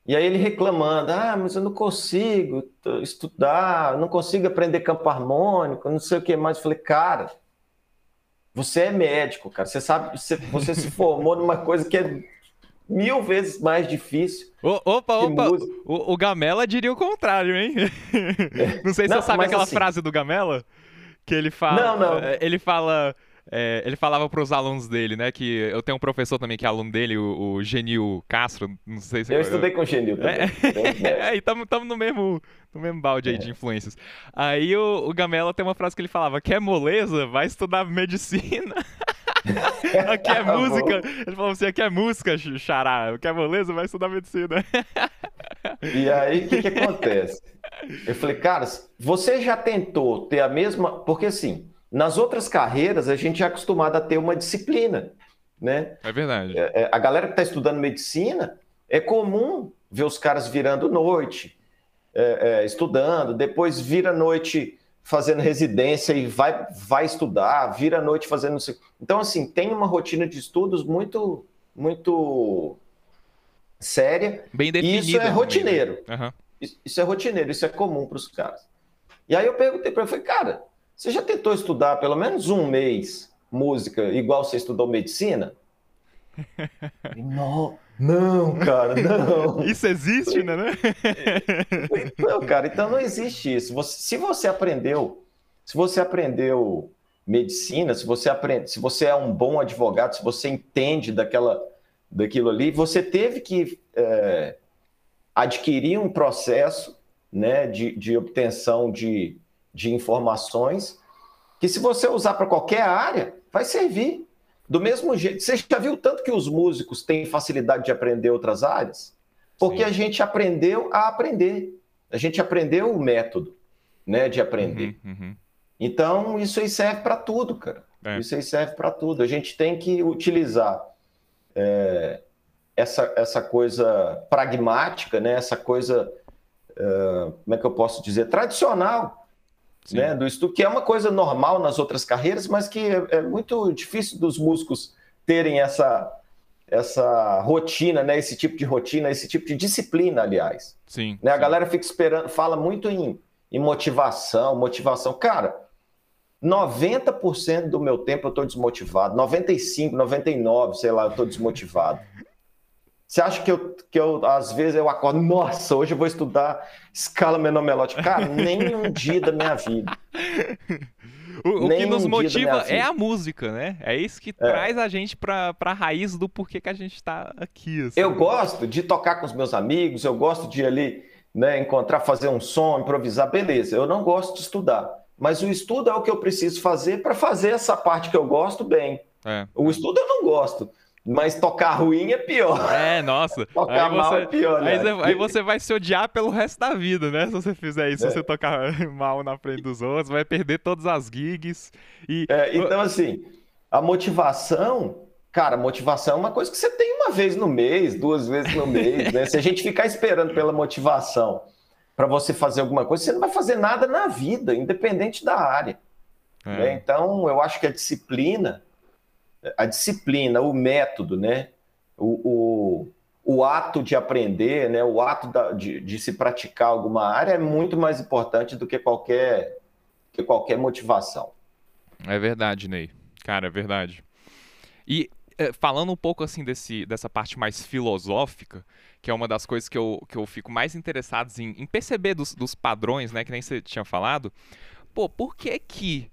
E aí ele reclamando, ah, mas eu não consigo estudar, não consigo aprender campo harmônico, não sei o que mais. Eu falei, cara, você é médico, cara. Você sabe, você, você se formou numa coisa que é mil vezes mais difícil. O, opa, opa, o, o, Gamela diria o contrário, hein? não sei se não, você sabe aquela assim... frase do Gamela que ele fala. Não, não. É, ele fala é, ele falava para os alunos dele, né? Que eu tenho um professor também que é aluno dele, o, o Genil Castro. Não sei se eu estudei com o Genil também. É, é estamos no mesmo, no mesmo balde aí é. de influências. Aí o, o Gamela tem uma frase que ele falava: Quer moleza? Vai estudar medicina. aqui é música. Ele falou assim: aqui é música, xará. Quer moleza? Vai estudar medicina. e aí, o que, que acontece? Eu falei, cara, você já tentou ter a mesma. Porque assim nas outras carreiras, a gente é acostumado a ter uma disciplina, né? É verdade. É, é a galera que está estudando medicina, é comum ver os caras virando noite, é, é, estudando, depois vira noite fazendo residência e vai, vai estudar, vira noite fazendo... Então, assim, tem uma rotina de estudos muito, muito séria. Bem definida. Isso é rotineiro. Uhum. Isso é rotineiro, isso é comum para os caras. E aí eu perguntei para ele, falei, cara, você já tentou estudar pelo menos um mês música igual você estudou medicina? não, não, cara, não. Isso existe, né? né? Não, cara, então não existe isso. Você, se você aprendeu, se você aprendeu medicina, se você aprende, se você é um bom advogado, se você entende daquela, daquilo ali, você teve que é, adquirir um processo né, de, de obtenção de, de informações que, se você usar para qualquer área, vai servir. Do mesmo jeito, você já viu tanto que os músicos têm facilidade de aprender outras áreas? Porque Sim. a gente aprendeu a aprender. A gente aprendeu o método né, de aprender. Uhum, uhum. Então, isso aí serve para tudo, cara. É. Isso aí serve para tudo. A gente tem que utilizar é, essa, essa coisa pragmática, né, essa coisa, uh, como é que eu posso dizer, tradicional né, do estudo, que é uma coisa normal nas outras carreiras, mas que é, é muito difícil dos músicos terem essa, essa rotina, né, esse tipo de rotina, esse tipo de disciplina, aliás. Sim. Né, sim. A galera fica esperando, fala muito em, em motivação, motivação. Cara, 90% do meu tempo eu estou desmotivado, 95, 99, sei lá, eu estou desmotivado. Você acha que eu, que eu, às vezes, eu acordo, nossa, hoje eu vou estudar escala menor melódica? Cara, nem um dia da minha vida. O, o que nos um motiva é a música, né? É isso que é. traz a gente para a raiz do porquê que a gente está aqui. Assim. Eu gosto de tocar com os meus amigos, eu gosto de ali né, encontrar, fazer um som, improvisar, beleza. Eu não gosto de estudar, mas o estudo é o que eu preciso fazer para fazer essa parte que eu gosto bem. É. O estudo eu não gosto. Mas tocar ruim é pior. É, nossa. tocar aí mal você, é pior, né? Aí você, aí você, vai se odiar pelo resto da vida, né? Se você fizer isso, é. se você tocar mal na frente dos outros, vai perder todas as gigs. E... É, então, assim, a motivação, cara, motivação é uma coisa que você tem uma vez no mês, duas vezes no mês, né? Se a gente ficar esperando pela motivação para você fazer alguma coisa, você não vai fazer nada na vida, independente da área. É. Né? Então, eu acho que a disciplina a disciplina, o método, né? O, o, o ato de aprender, né? o ato da, de, de se praticar alguma área é muito mais importante do que qualquer, que qualquer motivação. É verdade, Ney. Cara, é verdade. E é, falando um pouco assim desse, dessa parte mais filosófica, que é uma das coisas que eu, que eu fico mais interessado em, em perceber dos, dos padrões, né? Que nem você tinha falado. Pô, por que que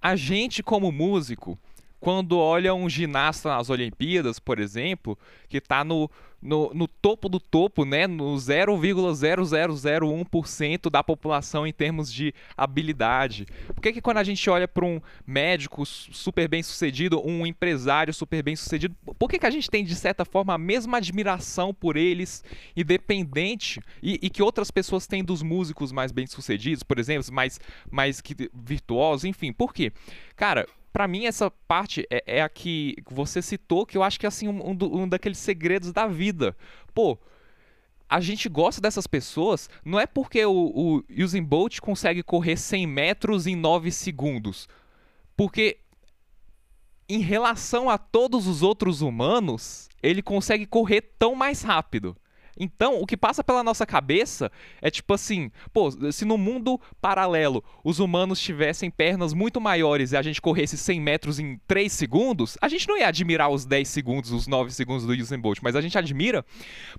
a gente, como músico, quando olha um ginasta nas Olimpíadas, por exemplo, que está no, no, no, topo do topo, né, no 0,0001% da população em termos de habilidade. Por que, que quando a gente olha para um médico super bem sucedido, um empresário super bem sucedido, por que, que a gente tem, de certa forma, a mesma admiração por eles, independente, e, e que outras pessoas têm dos músicos mais bem sucedidos, por exemplo, mais, mais que, virtuosos, enfim, por quê? Cara, para mim essa parte é, é, a que você citou, que eu acho que é assim um, um, um daqueles segredos da vida. Pô, a gente gosta dessas pessoas não é porque o, o Usain Bolt consegue correr 100 metros em 9 segundos. Porque em relação a todos os outros humanos, ele consegue correr tão mais rápido. Então, o que passa pela nossa cabeça é tipo assim, pô, se no mundo paralelo os humanos tivessem pernas muito maiores e a gente corresse 100 metros em 3 segundos, a gente não ia admirar os 10 segundos, os 9 segundos do Usain Bolt, mas a gente admira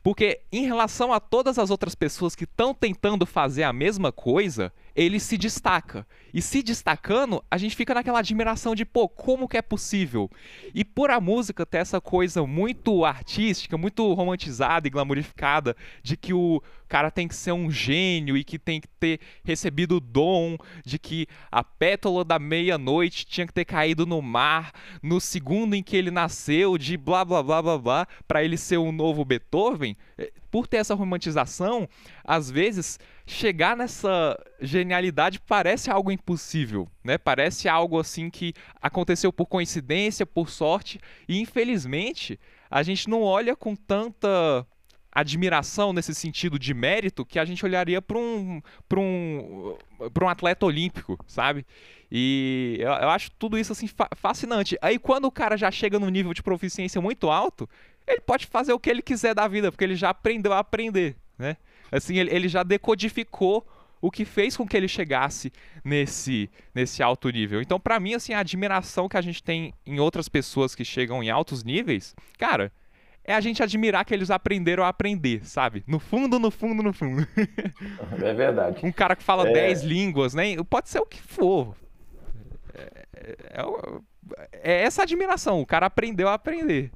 porque em relação a todas as outras pessoas que estão tentando fazer a mesma coisa, ele se destaca. E se destacando, a gente fica naquela admiração de, pô, como que é possível? E por a música ter essa coisa muito artística, muito romantizada e glamorificada, de que o cara tem que ser um gênio e que tem que ter recebido o dom, de que a pétala da meia-noite tinha que ter caído no mar no segundo em que ele nasceu, de blá blá blá blá blá, para ele ser o novo Beethoven, eh, por ter essa romantização, às vezes chegar nessa genialidade parece algo impossível, né? Parece algo assim que aconteceu por coincidência, por sorte, e infelizmente a gente não olha com tanta admiração nesse sentido de mérito que a gente olharia para um, um, um atleta olímpico, sabe? E eu, eu acho tudo isso assim fa fascinante. Aí quando o cara já chega num nível de proficiência muito alto, ele pode fazer o que ele quiser da vida, porque ele já aprendeu a aprender, né? Assim, ele, ele já decodificou o que fez com que ele chegasse nesse, nesse alto nível. Então, para mim, assim, a admiração que a gente tem em outras pessoas que chegam em altos níveis, cara, é a gente admirar que eles aprenderam a aprender, sabe? No fundo, no fundo, no fundo. É verdade. um cara que fala 10 é... línguas, né? Pode ser o que for. É, é, é, essa admiração. O cara aprendeu a aprender.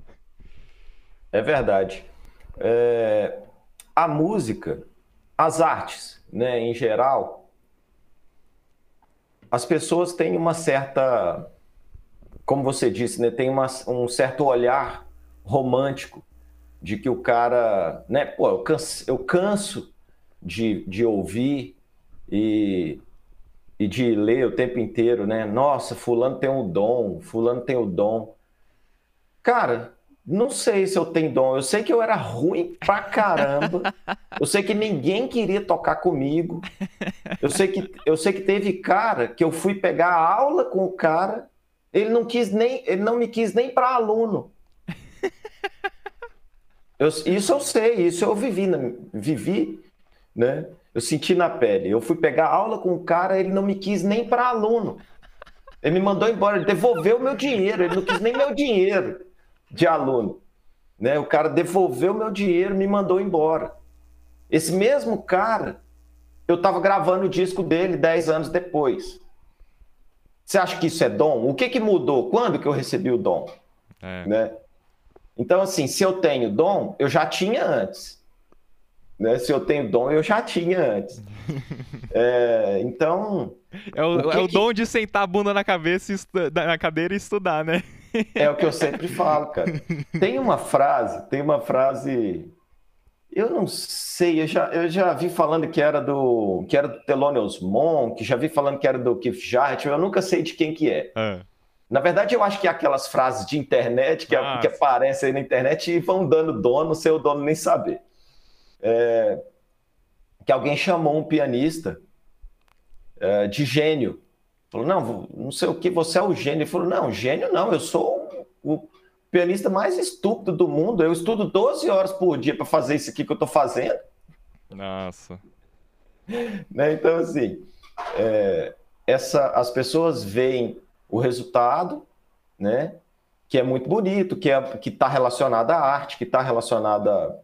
É verdade. É, a música, as artes, né, em geral, as pessoas têm uma certa, como você disse, né, tem uma, um certo olhar romântico de que o cara, né, pô, eu canso, eu canso de, de ouvir e, e de ler o tempo inteiro, né? Nossa, fulano tem o dom, fulano tem o dom. Cara, Não sei se eu tenho dom. Eu sei que eu era ruim pra caramba. Eu sei que ninguém queria tocar comigo. Eu sei que, eu sei que teve cara que eu fui pegar aula com o cara, ele não quis nem, ele não me quis nem para aluno. Eu, isso eu sei, isso eu vivi, vivi, né? Eu senti na pele. Eu fui pegar aula com o cara, ele não me quis nem para aluno. Ele me mandou embora, ele devolveu meu dinheiro, ele não quis nem meu dinheiro de aluno. Né? O cara devolveu meu dinheiro, me mandou embora. Esse mesmo cara, eu estava gravando o disco dele 10 anos depois. Você acha que isso é dom? O que, que mudou? Quando que eu recebi o dom? É. Né? Então, assim, se eu tenho dom, eu já tinha antes. Né? Se eu tenho dom, eu já tinha antes. é, então. É o, o, é o que... dom de sentar a bunda na cabeça na cadeira e estudar, né? É o que eu sempre falo, cara. Tem uma frase, tem uma frase. Eu não sei, eu já, eu já vi falando que era do que era do Thelonious Monk, já vi falando que era do Keith Jarrett, eu nunca sei de quem que é. é. Na verdade, eu acho que é aquelas frases de internet que, ah, que aparecem aí na internet e vão dando dono sem o dono nem saber. É, que alguém chamou um pianista é, de gênio. Falou, não, não sei o que, você é o gênio. Ele falou, não, gênio não, eu sou o pianista mais estúpido do mundo. Eu estudo 12 horas por dia para fazer isso aqui que eu estou fazendo. Nossa. né? Então, assim, é, essa, as pessoas veem o resultado, né? Que é muito bonito, que é que está relacionado à arte, que está relacionada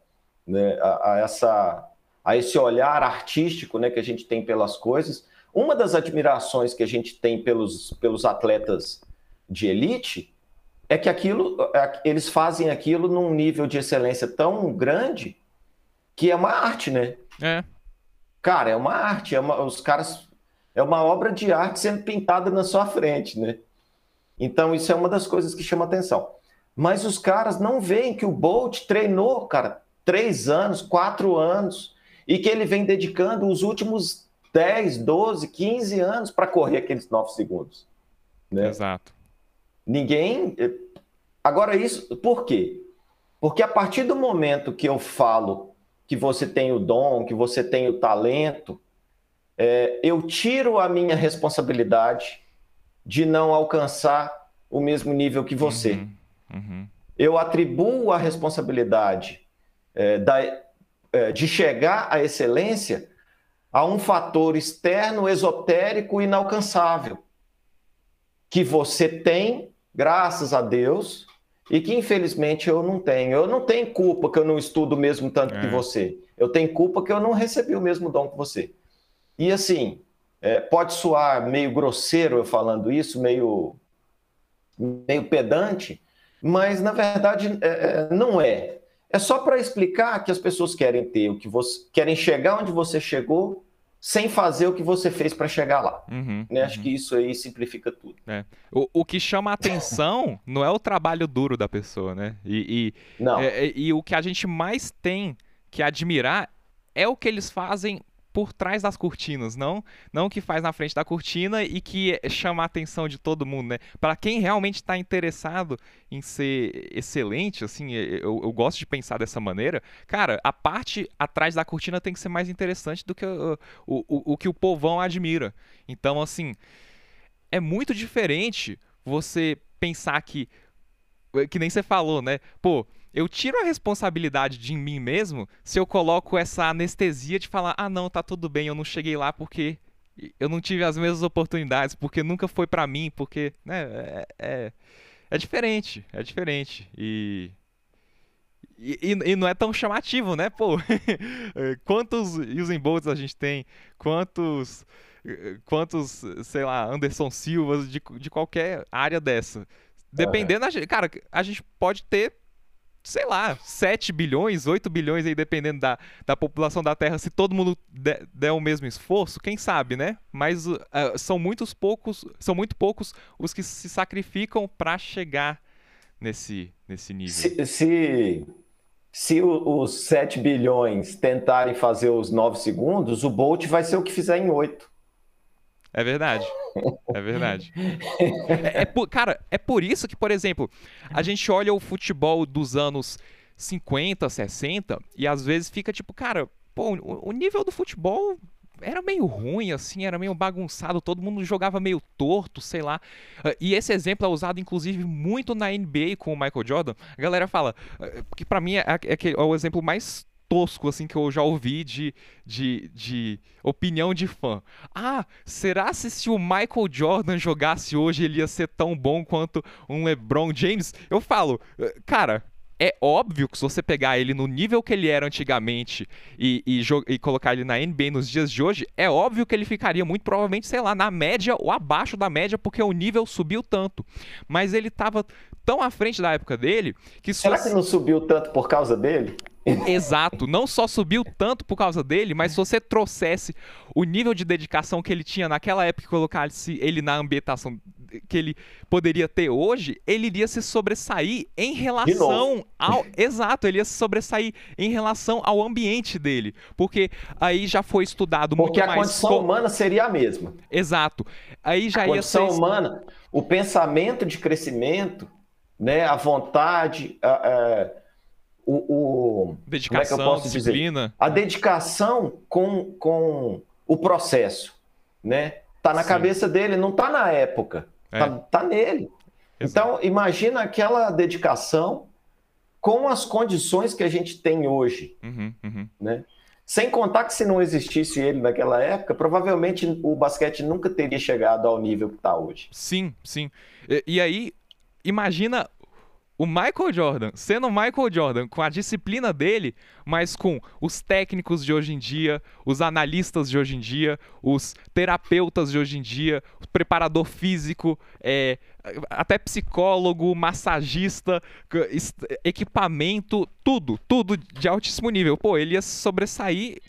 né, a, a, essa a esse olhar artístico, né, que a gente tem pelas coisas. Uma das admirações que a gente tem pelos, pelos atletas de elite é que aquilo, é, eles fazem aquilo num nível de excelência tão grande que é uma arte, né? É. Cara, é uma arte, é uma, os caras é uma obra de arte sendo pintada na sua frente, né? Então isso é uma das coisas que chama atenção. Mas os caras não veem que o Bolt treinou, cara, três anos, quatro anos, e que ele vem dedicando os últimos 10, 12, 15 anos para correr aqueles 9 segundos. Né? Exato. Ninguém. Agora, isso por quê? Porque a partir do momento que eu falo que você tem o dom, que você tem o talento, é, eu tiro a minha responsabilidade de não alcançar o mesmo nível que você. Uhum, uhum. Eu atribuo a responsabilidade é, da, é, de chegar à excelência a um fator externo, esotérico, inalcançável, que você tem, graças a Deus, e que infelizmente eu não tenho. Eu não tenho culpa que eu não estudo o mesmo tanto é. que você. Eu tenho culpa que eu não recebi o mesmo dom que você. E assim, é, pode soar meio grosseiro eu falando isso, meio, meio pedante, mas na verdade é, é não é. É só para explicar que as pessoas querem ter o que você querem chegar onde você chegou sem fazer o que você fez para chegar lá. Uhum, né? Acho uhum. que isso aí simplifica tudo. É. O, o que chama a atenção não é o trabalho duro da pessoa, né? E, e. É, é, e o que a gente mais tem que admirar é o que eles fazem por trás das cortinas, não não que faz na frente da cortina e que chama a atenção de todo mundo, né? Para quem realmente está interessado em ser excelente, assim, eu, eu, gosto de pensar dessa maneira. Cara, a parte atrás da cortina tem que ser mais interessante do que o, o, o que o povão admira. Então, assim, é muito diferente você pensar que que nem você falou, né? Pô, eu tiro a responsabilidade de mim mesmo se eu coloco essa anestesia de falar: ah, não, tá tudo bem, eu não cheguei lá porque eu não tive as mesmas oportunidades, porque nunca foi para mim, porque. Né, é, é, é, diferente, é diferente. E. E, e, não é tão chamativo, né? Pô, quantos Usain Bolts a gente tem? Quantos, quantos, sei lá, Anderson Silvas de, de qualquer área dessa? Dependendo, uhum. cara, a gente pode ter sei lá, 7 bilhões, 8 bilhões aí, dependendo da, da população da Terra, se todo mundo der, der o mesmo esforço, quem sabe, né? Mas uh, são muitos poucos, são muito poucos os que se sacrificam para chegar nesse, nesse nível. Se, se, se os 7 bilhões tentarem fazer os 9 segundos, o Bolt vai ser o que fizer em 8. É verdade. É verdade. É, é por, cara, é por isso que, por exemplo, a gente olha o futebol dos anos 50, 60 e às vezes fica tipo, cara, pô, o nível do futebol era meio ruim, assim, era meio bagunçado, todo mundo jogava meio torto, sei lá. Ah, e esse exemplo é usado, inclusive, muito na NBA com o Michael Jordan. A galera fala, ah, que para mim é, é, é, o exemplo mais tosco assim que eu já ouvi de, de, de opinião de fã. Ah, será se, se o Michael Jordan jogasse hoje ele ia ser tão bom quanto um LeBron James? Eu falo, ah, cara, é óbvio que se você pegar ele no nível que ele era antigamente e, e, e, colocar ele na NBA nos dias de hoje, é óbvio que ele ficaria muito provavelmente, sei lá, na média ou abaixo da média, porque o nível subiu tanto. Mas ele estava tão à frente da época dele que. Será que não subiu tanto por causa dele? Exato, não só subiu tanto por causa dele, mas se você trouxesse o nível de dedicação que ele tinha naquela época e colocasse ele na ambientação que ele poderia ter hoje, ele iria se sobressair em relação ao. Exato, ele ia se sobressair em relação ao ambiente dele. Porque aí já foi estudado porque muito mais. Porque a condição humana seria a mesma. Exato. Aí já a ia condição ser... humana, o pensamento de crescimento, né, a vontade. A, a o, o dedicação, como é que eu posso disciplina. Dizer? A dedicação com, com o processo, né? Tá na Sim. cabeça dele, não tá na época, é. tá, tá nele. Exato. Então, imagina aquela dedicação com as condições que a gente tem hoje, uhum, uhum. né? Sem contar que se não existisse ele naquela época, provavelmente o basquete nunca teria chegado ao nível que está hoje. Sim, sim. E, e aí, imagina o Michael Jordan, sendo o Michael Jordan, com a disciplina dele, mas com os técnicos de hoje em dia, os analistas de hoje em dia, os terapeutas de hoje em dia, o preparador físico, é, até psicólogo, massagista, equipamento, tudo, tudo de altíssimo nível. Pô, ele ia sobressair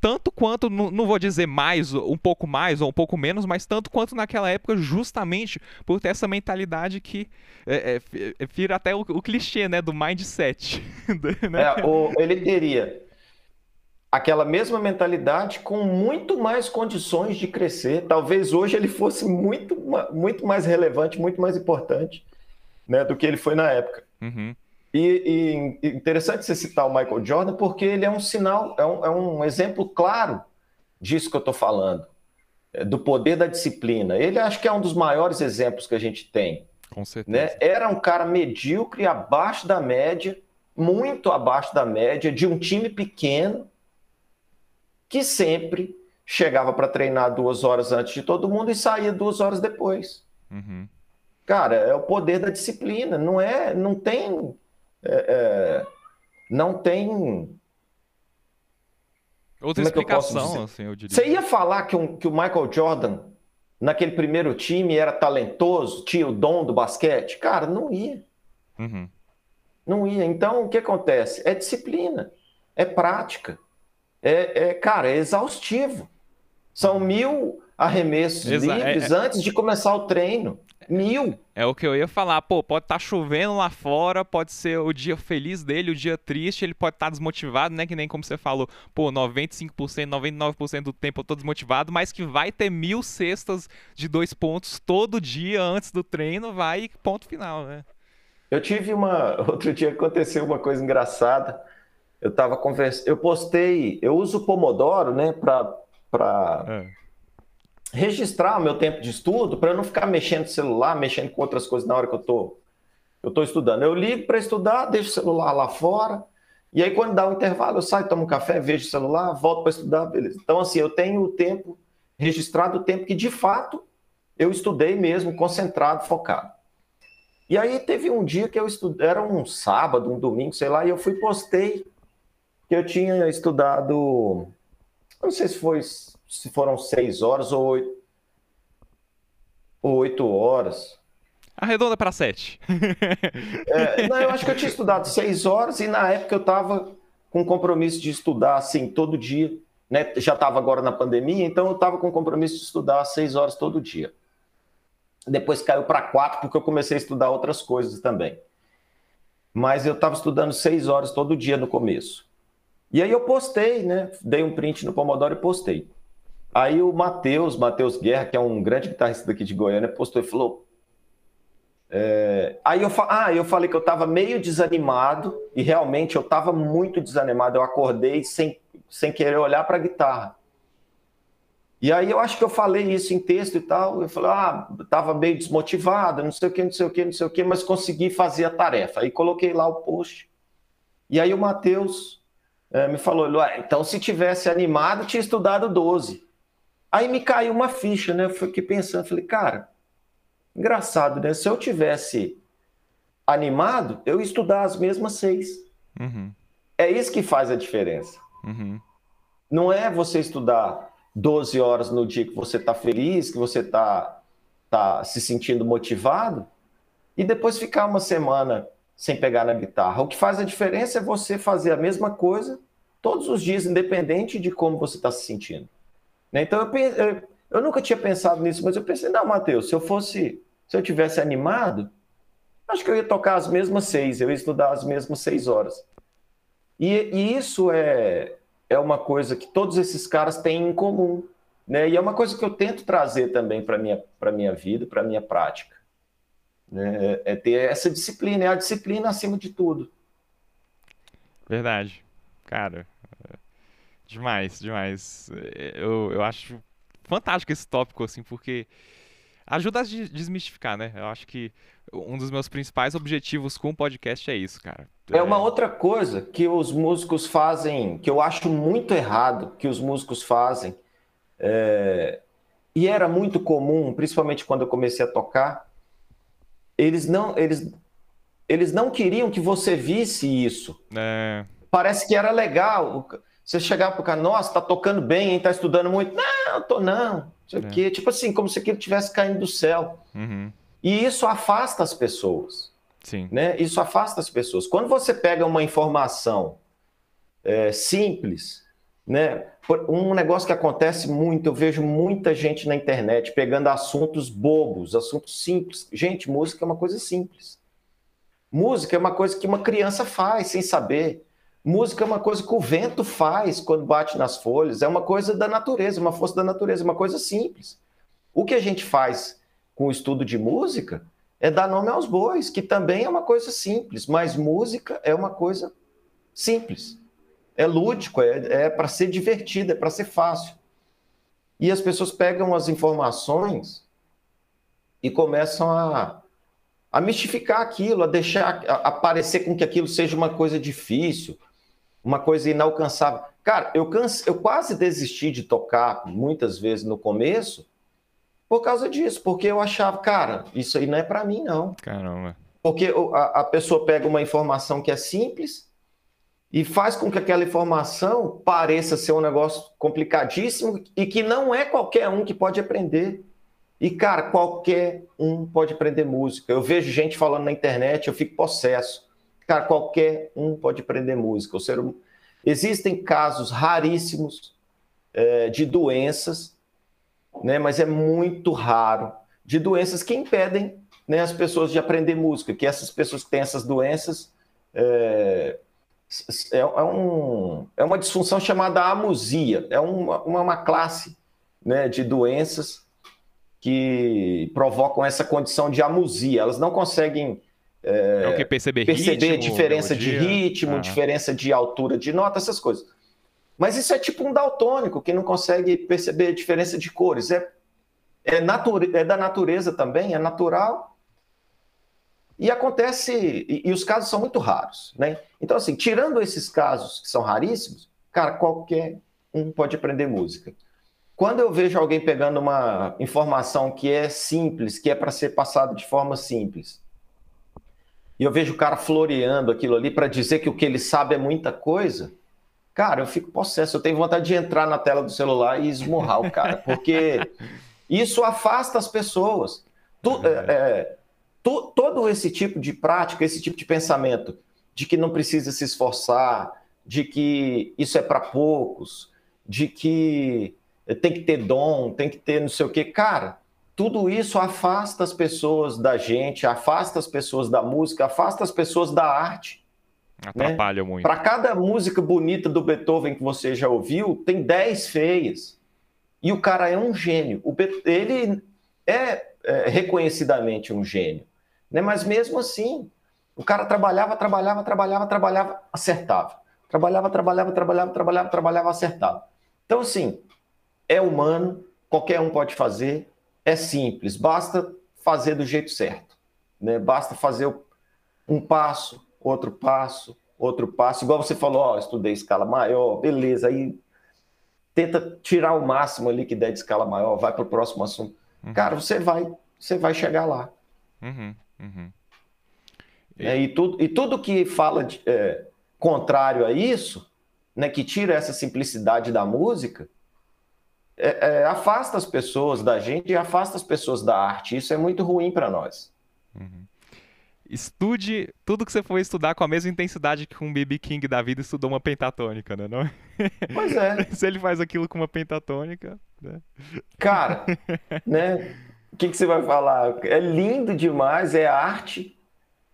tanto quanto, não vou dizer mais, um pouco mais ou um pouco menos, mas tanto quanto naquela época, justamente por ter essa mentalidade que é, é, é vira até o, o, clichê, né, do mindset. né? É, o, ele teria aquela mesma mentalidade com muito mais condições de crescer. Talvez hoje ele fosse muito, muito mais relevante, muito mais importante né, do que ele foi na época. Uhum. E, e, interessante você citar o Michael Jordan, porque ele é um sinal, é um, é um exemplo claro disso que eu estou falando, é, do poder da disciplina. Ele acho que é um dos maiores exemplos que a gente tem. Com certeza. Né? Era um cara medíocre, abaixo da média, muito abaixo da média, de um time pequeno, que sempre chegava para treinar duas horas antes de todo mundo e saía duas horas depois. Uhum. Cara, é o poder da disciplina. Não é, não tem é, é, não tem. Outra é explicação, eu assim, eu diria. Você ia falar que, um, que o Michael Jordan, naquele primeiro time, era talentoso, tinha o dom do basquete? Cara, não ia. Uhum. Não ia. Então, o que acontece? É disciplina, é prática. É, é cara, é exaustivo. São mil arremessos Exa livres é, é... antes de começar o treino. Mil. É o que eu ia falar. Pô, pode estar tá chovendo lá fora, pode ser o dia feliz dele, o dia triste, ele pode estar tá desmotivado, né? Que nem como você falou, pô, 95%, 99% do tempo eu tô desmotivado, mas que vai ter mil cestas de dois pontos todo dia antes do treino, vai ponto final, né? Eu tive uma. Outro dia aconteceu uma coisa engraçada. Eu tava conversando. Eu postei. Eu uso o Pomodoro, né, para. Pra... É registrar o meu tempo de estudo para eu não ficar mexendo no celular, mexendo com outras coisas na hora que eu tô, eu tô estudando. Eu ligo para estudar, deixo o celular lá fora, e aí quando dá um intervalo, eu saio, tomo um café, vejo o celular, volto para estudar, beleza. Então, assim, eu tenho o tempo registrado, o tempo que de fato eu estudei mesmo, concentrado, focado. E aí teve um dia que eu estudei, era um sábado, um domingo, sei lá, e eu fui postei que eu tinha estudado, não sei se foi se foram seis horas ou oito, ou oito horas. Arredonda para sete. é, não, eu acho que eu tinha estudado seis horas e na época eu estava com compromisso de estudar assim todo dia. Né? Já estava agora na pandemia, então eu estava com compromisso de estudar seis horas todo dia. Depois caiu para quatro porque eu comecei a estudar outras coisas também. Mas eu estava estudando seis horas todo dia no começo. E aí eu postei, né? Dei um print no Pomodoro e postei. Aí o Matheus, Matheus Guerra, que é um grande guitarrista daqui de Goiânia, postou e falou: é... Aí eu, ah, eu falei que eu estava meio desanimado, e realmente eu estava muito desanimado. Eu acordei sem, sem querer olhar para a guitarra. E aí eu acho que eu falei isso em texto e tal. Eu falei, ah, estava meio desmotivado, não sei o que, não sei o que, não sei o que, mas consegui fazer a tarefa. Aí coloquei lá o post. E aí o Matheus é, me falou, ah, então se tivesse animado, tinha estudado 12. Aí me caiu uma ficha, né? Eu fiquei pensando, falei, cara, Engraçado, né? Se eu tivesse animado, eu ia estudar as mesmas seis. Uhum. É isso que faz a diferença. Uhum. Não é você estudar 12 horas no dia que você está feliz, que você está tá se sentindo motivado, e depois ficar uma semana sem pegar na guitarra. O que faz a diferença é você fazer a mesma coisa todos os dias, independente de como você está se sentindo. Né? Então eu, eu, eu nunca tinha pensado nisso, mas eu pensei, não, Matheus, se eu fosse, se eu tivesse animado, acho que eu ia tocar as mesmas seis, eu ia estudar as mesmas seis horas. E, e isso é, é uma coisa que todos esses caras têm em comum, né? E é uma coisa que eu tento trazer também para minha para minha vida, para minha prática, né? É ter essa disciplina, é a disciplina acima de tudo. Verdade, cara. Demais, demais. Eu, eu acho fantástico esse tópico, assim, porque ajuda a desmistificar, né? Eu acho que um dos meus principais objetivos com o podcast é isso, cara. É uma outra coisa que os músicos fazem, que eu acho muito errado que os músicos fazem, é... e era muito comum, principalmente quando eu comecei a tocar, eles não, eles, eles não queriam que você visse isso. É... Parece que era legal. Você chegar pro cara, nossa, tá tocando bem, hein? Tá estudando muito. Não, tô não. Não sei é. Tipo assim, como se aquilo tivesse caindo do céu. Uhum. E isso afasta as pessoas. Sim. Né? Isso afasta as pessoas. Quando você pega uma informação é, simples, né? Um negócio que acontece muito, eu vejo muita gente na internet pegando assuntos bobos, assuntos simples. Gente, música é uma coisa simples. Música é uma coisa que uma criança faz sem saber. Música é uma coisa que o vento faz quando bate nas folhas, é uma coisa da natureza, uma força da natureza, uma coisa simples. O que a gente faz com o estudo de música é dar nome aos bois, que também é uma coisa simples, mas música é uma coisa simples. É lúdico, é, é para ser divertido, é para ser fácil. E as pessoas pegam as informações e começam a, a mistificar aquilo, a deixar a, a parecer com que aquilo seja uma coisa difícil, uma coisa inalcançável. Cara, eu, canse, eu quase desisti de tocar muitas vezes no começo por causa disso, porque eu achava, cara, isso aí não é para mim, não. Caramba. Porque a, a, pessoa pega uma informação que é simples e faz com que aquela informação pareça ser um negócio complicadíssimo e que não é qualquer um que pode aprender. E, cara, qualquer um pode aprender música. Eu vejo gente falando na internet, eu fico possesso. Cara, qualquer um pode aprender música. Hum... Existem casos raríssimos é, de doenças, né, mas é muito raro, de doenças que impedem né, as pessoas de aprender música, que essas pessoas que têm essas doenças é, é, é, um, é uma disfunção chamada amusia, é uma, uma classe né, de doenças que provocam essa condição de amusia. Elas não conseguem é, é o que perceber, perceber ritmo, diferença de ritmo, ah. diferença de altura de nota, essas coisas. Mas isso é tipo um daltônico que não consegue perceber diferença de cores. É, é, nature, é da natureza também, é natural. E acontece, e, e, os casos são muito raros, né? Então, assim, tirando esses casos que são raríssimos, cara, qualquer um pode aprender música. Quando eu vejo alguém pegando uma informação que é simples, que é para ser passado de forma simples, e eu vejo o cara floreando aquilo ali para dizer que o que ele sabe é muita coisa, cara, eu fico possesso. Eu tenho vontade de entrar na tela do celular e esmurrar o cara, porque isso afasta as pessoas. Tu, é, é, tu, todo esse tipo de prática, esse tipo de pensamento, de que não precisa se esforçar, de que isso é para poucos, de que tem que ter dom, tem que ter não sei o quê. Cara, tudo isso afasta as pessoas da gente, afasta as pessoas da música, afasta as pessoas da arte. Atrapalha né? muito. Para cada música bonita do Beethoven que você já ouviu, tem 10 feias. E o cara é um gênio. O, ele é, é reconhecidamente um gênio. Né? Mas mesmo assim, o cara trabalhava, trabalhava, trabalhava, trabalhava, acertava. Trabalhava, trabalhava, trabalhava, trabalhava, trabalhava, acertava. Então, assim, é humano, qualquer um pode fazer, é simples, basta fazer do jeito certo. Né? Basta fazer um passo, outro passo, outro passo. Igual você falou, ó, estudei escala maior, beleza, aí tenta tirar o máximo ali que der de escala maior, vai para o próximo assunto. Uhum. Cara, você vai, você vai chegar lá. Uhum, uhum. E... É, e, tudo, e tudo que fala de, é, contrário a isso, né, que tira essa simplicidade da música, é, é, afasta as pessoas da gente e afasta as pessoas da arte. Isso é muito ruim para nós. Uhum. Estude tudo que você for estudar com a mesma intensidade que um BB King da vida estudou uma pentatônica, né? Não? Pois é. Se ele faz aquilo com uma pentatônica. Né? Cara, né? O que, que você vai falar? É lindo demais, é arte.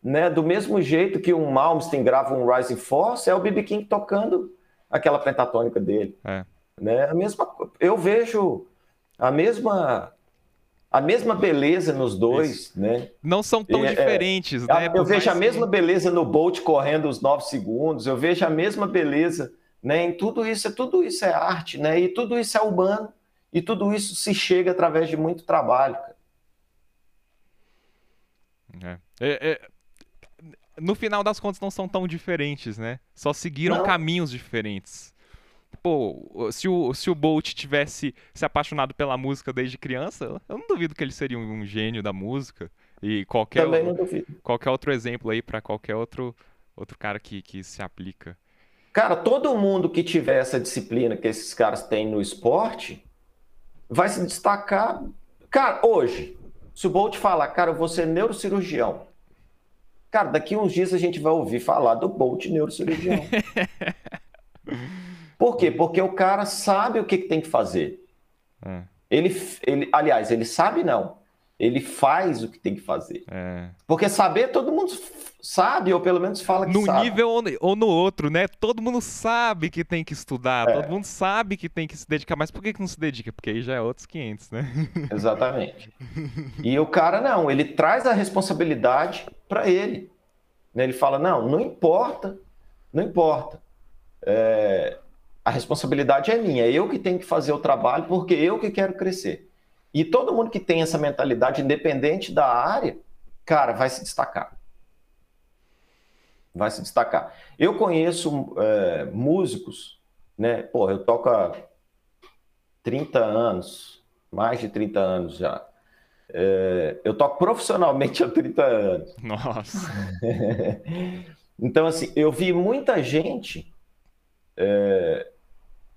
Né? Do mesmo jeito que um Malmsteen grava um Rising Force, é o BB King tocando aquela pentatônica dele. É. Né? A mesma, eu vejo a mesma a mesma beleza nos dois, Isso. né? Não são tão é, diferentes, é, né? Eu vejo a mesma beleza no Bolt correndo os 9 segundos, eu vejo a mesma beleza, né? Em tudo isso, tudo isso é arte, né? E tudo isso é humano, e tudo isso se chega através de muito trabalho, cara. É. É, é, no final das contas não são tão diferentes, né? Só seguiram não. caminhos diferentes pô, se o, se o Bolt tivesse se apaixonado pela música desde criança, eu não duvido que ele seria um, gênio da música. E qualquer, qualquer outro exemplo aí para qualquer outro, outro cara que, que se aplica. Cara, todo mundo que tiver essa disciplina que esses caras têm no esporte vai se destacar. Cara, hoje, se o Bolt falar, cara, eu vou ser neurocirurgião. Cara, daqui uns dias a gente vai ouvir falar do Bolt neurocirurgião. Por quê? Porque o cara sabe o que, que tem que fazer. É. Ele, ele, aliás, ele sabe não. Ele faz o que tem que fazer. É. Porque saber, todo mundo sabe, ou pelo menos fala que no sabe. No nível ou no outro, né? Todo mundo sabe que tem que estudar, é. todo mundo sabe que tem que se dedicar, mas por que, que não se dedica? Porque aí já é outros 500, né? Exatamente. E o cara não, ele traz a responsabilidade para ele. Né? Ele fala: não, não importa, não importa. É, a responsabilidade é minha, é eu que tenho que fazer o trabalho porque eu que quero crescer. E todo mundo que tem essa mentalidade, independente da área, cara, vai se destacar. Vai se destacar. Eu conheço é, músicos, né? Porra, eu toco há 30 anos, mais de 30 anos já. É, eu toco profissionalmente há 30 anos. Nossa! então, assim, eu vi muita gente é,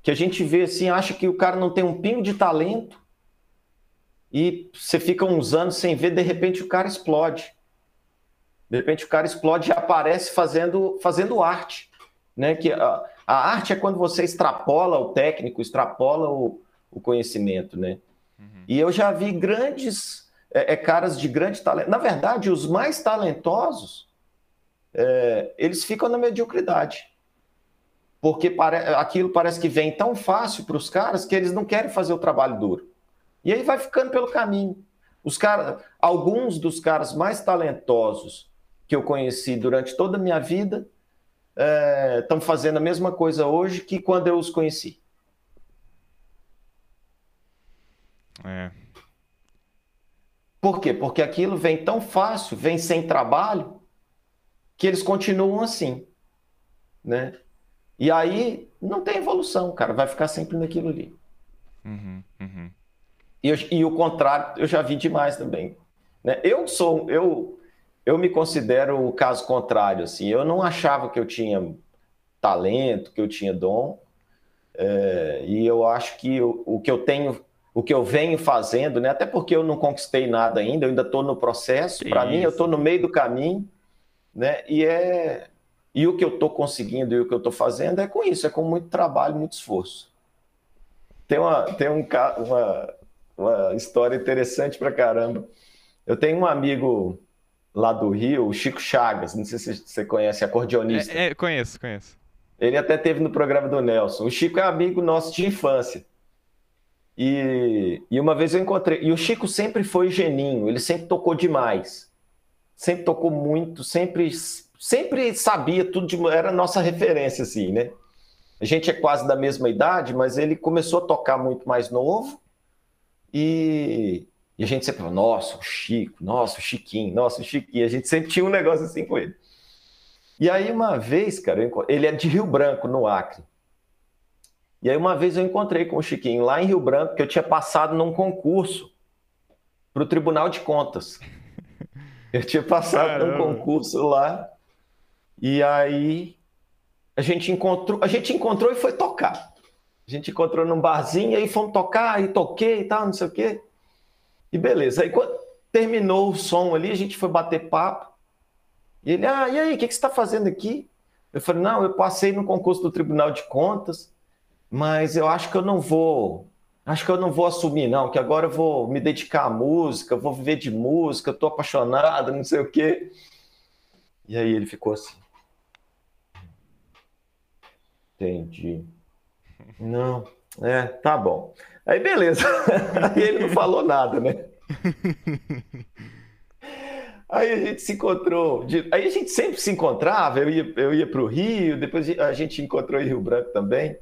que a gente vê assim, acha que o cara não tem um pingo de talento e você fica uns anos sem ver, de repente o cara explode. De repente o cara explode e aparece fazendo, fazendo arte. Né? Que a, a arte é quando você extrapola o técnico, extrapola o, o conhecimento. Né? Uhum. E eu já vi grandes é, é, caras de grande talento. Na verdade, os mais talentosos, é, eles ficam na mediocridade porque aquilo parece que vem tão fácil para os caras que eles não querem fazer o trabalho duro. E aí vai ficando pelo caminho. Os cara... Alguns dos caras mais talentosos que eu conheci durante toda a minha vida estão é... fazendo a mesma coisa hoje que quando eu os conheci. É. Por quê? Porque aquilo vem tão fácil, vem sem trabalho, que eles continuam assim, né? E aí não tem evolução, cara, vai ficar sempre naquilo ali. Uhum, uhum. E, eu, e, o contrário, eu já vi demais também. Né? Eu sou, eu, eu me considero o caso contrário, assim, eu não achava que eu tinha talento, que eu tinha dom, é, e eu acho que o, o que eu tenho o que eu venho fazendo, né? Até porque eu não conquistei nada ainda, eu ainda estou no processo. Para mim, eu estou no meio do caminho, né? E é e o que eu estou conseguindo e o que eu estou fazendo é com isso, é com muito trabalho, muito esforço. Tem uma, tem um, uma, uma história interessante pra caramba. Eu tenho um amigo lá do Rio, o Chico Chagas, não sei se você conhece, acordeonista. É, é, conheço, conheço. Ele até teve no programa do Nelson. O Chico é amigo nosso de infância. E, e uma vez eu encontrei. E o Chico sempre foi geninho, ele sempre tocou demais. Sempre tocou muito, sempre, sempre sabia tudo, de, era nossa referência, assim, né? A gente é quase da mesma idade, mas ele começou a tocar muito mais novo. E, e a gente sempre falou, nossa, o Chico, nossa, o Chiquinho, nossa, o Chiquinho. A gente sempre tinha um negócio assim com ele. E aí, uma vez, cara, ele é de Rio Branco, no Acre. E aí uma vez eu encontrei com o Chiquinho lá em Rio Branco, que eu tinha passado num concurso para o Tribunal de Contas. Eu tinha passado Caramba. num concurso lá. E aí a gente encontrou, a gente encontrou e foi tocar. A gente encontrou num barzinho, aí fomos tocar, e toquei e tal, não sei o quê. E beleza. Aí quando terminou o som ali, a gente foi bater papo. E ele, ah, e aí, o que, que você está fazendo aqui? Eu falei, não, eu passei no concurso do Tribunal de Contas mas eu acho que eu não vou, acho que eu não vou assumir não, que agora eu vou me dedicar à música, vou viver de música, estou apaixonado, não sei o quê. E aí ele ficou assim. Entendi. Não, é, tá bom. Aí beleza. Aí ele não falou nada, né? Aí a gente se encontrou. Aí a gente sempre se encontrava. Eu ia, eu ia para o Rio, depois a gente encontrou em Rio Branco também.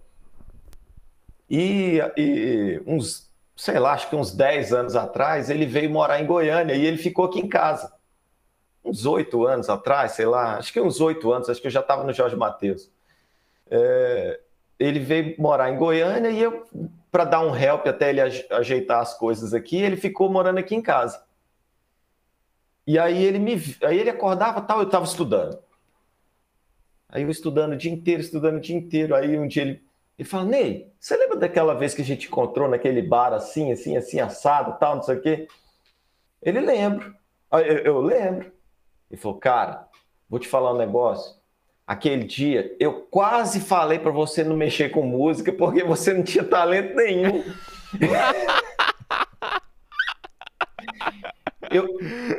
E, e, uns, sei lá, acho que uns 10 anos atrás, ele veio morar em Goiânia e ele ficou aqui em casa. Uns oito anos atrás, sei lá, acho que uns oito anos, acho que eu já estava no Jorge Matheus. É, ele veio morar em Goiânia e eu, para dar um help até ele ajeitar as coisas aqui, ele ficou morando aqui em casa. E aí ele me, aí ele acordava tal, eu estava estudando. Aí eu estudando o dia inteiro, estudando o dia inteiro. Aí um dia ele ele fala, Ney, você lembra daquela vez que a gente encontrou naquele bar assim, assim, assim, assado, tal, não sei o quê? Ele lembra. Eu, eu lembro. Ele falou, cara, vou te falar um negócio. Aquele dia eu quase falei para você não mexer com música porque você não tinha talento nenhum. eu,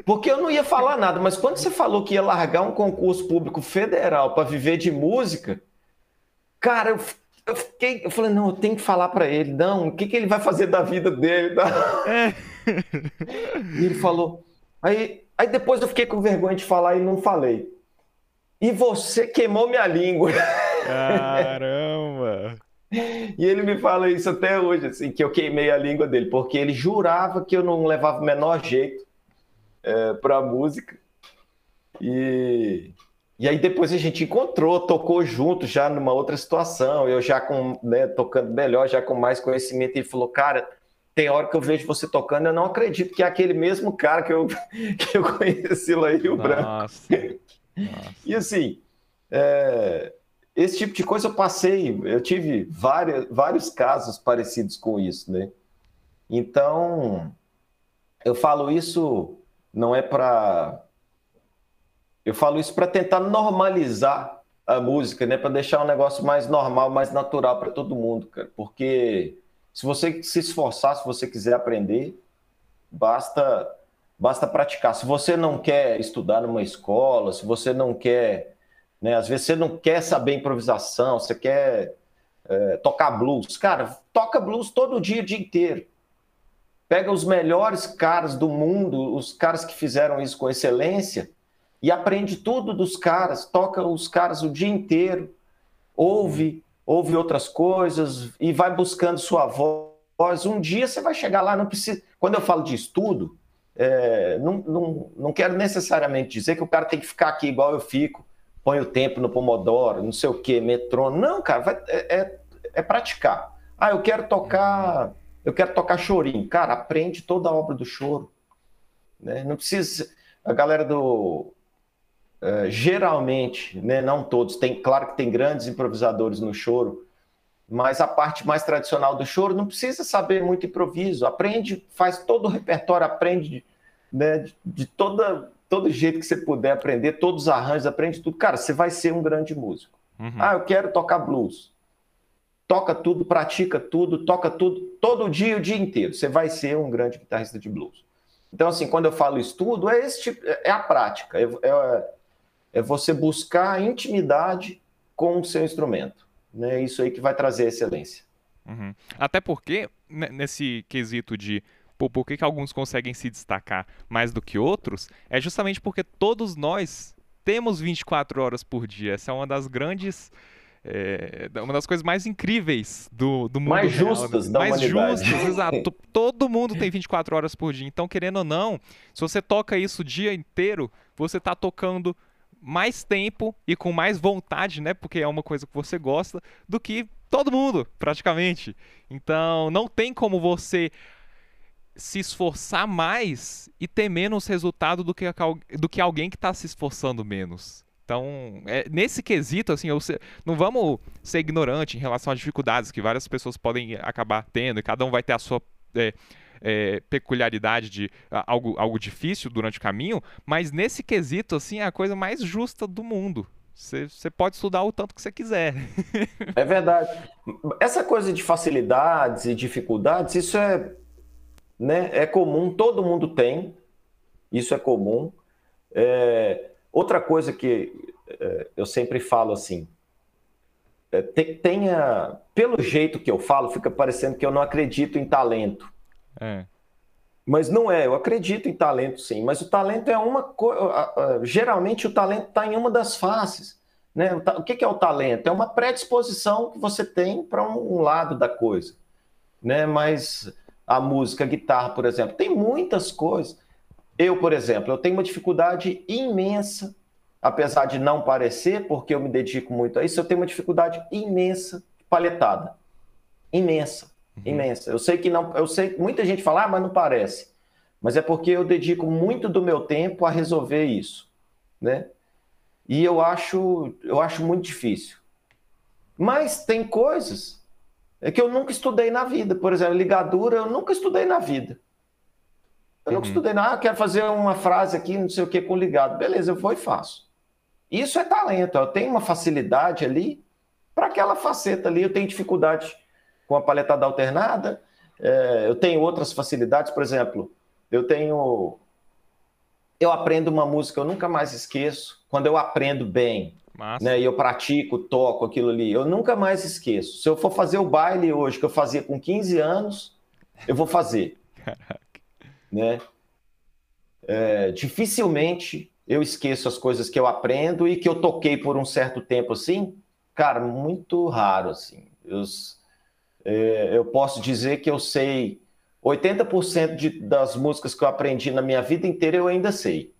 porque eu não ia falar nada, mas quando você falou que ia largar um concurso público federal para viver de música, cara, eu eu fiquei, eu falei, não, eu tenho que falar para ele, não, o que, que ele vai fazer da vida dele? É. E ele falou, aí, aí depois eu fiquei com vergonha de falar e não falei. E você queimou minha língua. Caramba! E ele me fala isso até hoje, assim, que eu queimei a língua dele, porque ele jurava que eu não levava o menor jeito é, para música. E e aí depois a gente encontrou, tocou junto já numa outra situação, eu já com, né, tocando melhor, já com mais conhecimento, e ele falou, cara, tem hora que eu vejo você tocando, eu não acredito que é aquele mesmo cara que eu, que eu conheci lá em Rio Branco. E assim, é, esse tipo de coisa eu passei, eu tive várias, vários casos parecidos com isso, né? Então, eu falo isso não é para eu falo isso para tentar normalizar a música, né? Para deixar um negócio mais normal, mais natural para todo mundo, cara. Porque se você se esforçar, se você quiser aprender, basta basta praticar. Se você não quer estudar numa escola, se você não quer, né? Às vezes você não quer saber improvisação, você quer é, tocar blues, cara, toca blues todo dia, o dia inteiro. Pega os melhores caras do mundo, os caras que fizeram isso com excelência e aprende tudo dos caras, toca os caras o dia inteiro, ouve, ouve outras coisas e vai buscando sua voz. Um dia você vai chegar lá, não precisa. Quando eu falo de estudo, é, não, não, não quero necessariamente dizer que o cara tem que ficar aqui igual eu fico, põe o tempo no Pomodoro, não sei o que, metrônomo. Não, cara, vai, é, é, é praticar. Ah, eu quero tocar, eu quero tocar chorinho. Cara, aprende toda a obra do choro. Né? Não precisa. A galera do Uh, geralmente, né, não todos, tem, claro que tem grandes improvisadores no choro, mas a parte mais tradicional do choro não precisa saber muito improviso, aprende, faz todo o repertório, aprende né, de, de toda, todo jeito que você puder aprender, todos os arranjos, aprende tudo. Cara, você vai ser um grande músico. Uhum. Ah, eu quero tocar blues. Toca tudo, pratica tudo, toca tudo, todo dia, o dia inteiro. Você vai ser um grande guitarrista de blues. Então, assim, quando eu falo estudo, é esse tipo, é a prática. É, é, é você buscar intimidade com o seu instrumento. Né? Isso aí que vai trazer excelência. Uhum. Até porque, nesse quesito de pô, por que, que alguns conseguem se destacar mais do que outros, é justamente porque todos nós temos 24 horas por dia. Essa é uma das grandes. É, uma das coisas mais incríveis do, do mundo mais real, justas né? da mais humanidade. justas, exato. Todo mundo tem 24 horas por dia. Então, querendo ou não, se você toca isso o dia inteiro, você está tocando mais tempo e com mais vontade, né? Porque é uma coisa que você gosta, do que todo mundo, praticamente. Então, não tem como você se esforçar mais e ter menos resultado do que, do que alguém que está se esforçando menos. Então, é, nesse quesito, assim, eu, não vamos ser ignorante em relação às dificuldades que várias pessoas podem acabar tendo, e cada um vai ter a sua é, é, peculiaridade de algo, algo difícil durante o caminho, mas nesse quesito, assim, é a coisa mais justa do mundo. Você pode estudar o tanto que você quiser. É verdade. Essa coisa de facilidades e dificuldades, isso é né? É comum, todo mundo tem, isso é comum. É, outra coisa que é, eu sempre falo assim, é, tenha, pelo jeito que eu falo, fica parecendo que eu não acredito em talento. É. Mas não é, eu acredito em talento sim, mas o talento é uma coisa. Geralmente o talento está em uma das faces. Né? O que é o talento? É uma predisposição que você tem para um lado da coisa. Né? Mas a música, a guitarra, por exemplo. Tem muitas coisas. Eu, por exemplo, eu tenho uma dificuldade imensa, apesar de não parecer, porque eu me dedico muito a isso, eu tenho uma dificuldade imensa de paletada. Imensa, uhum. imensa. Eu sei que não, eu sei, muita gente fala, ah, mas não parece. Mas é porque eu dedico muito do meu tempo a resolver isso, né? E eu acho, eu acho muito difícil. Mas tem coisas é que eu nunca estudei na vida. Por exemplo, ligadura, eu nunca estudei na vida. Eu nunca uhum. estudei nada, ah, quero fazer uma frase aqui, não sei o que, com ligado. Beleza, eu vou e faço. Isso é talento. Eu tenho uma facilidade ali para aquela faceta ali. Eu tenho dificuldade com a paletada alternada. É, eu tenho outras facilidades, por exemplo, eu tenho. Eu aprendo uma música, eu nunca mais esqueço. Quando eu aprendo bem, né, e eu pratico, toco aquilo ali, eu nunca mais esqueço. Se eu for fazer o baile hoje que eu fazia com 15 anos, eu vou fazer. Caraca. Né? É, dificilmente eu esqueço as coisas que eu aprendo e que eu toquei por um certo tempo assim. Cara, muito raro assim. Eu, é, eu posso dizer que eu sei 80% de, das músicas que eu aprendi na minha vida inteira eu ainda sei.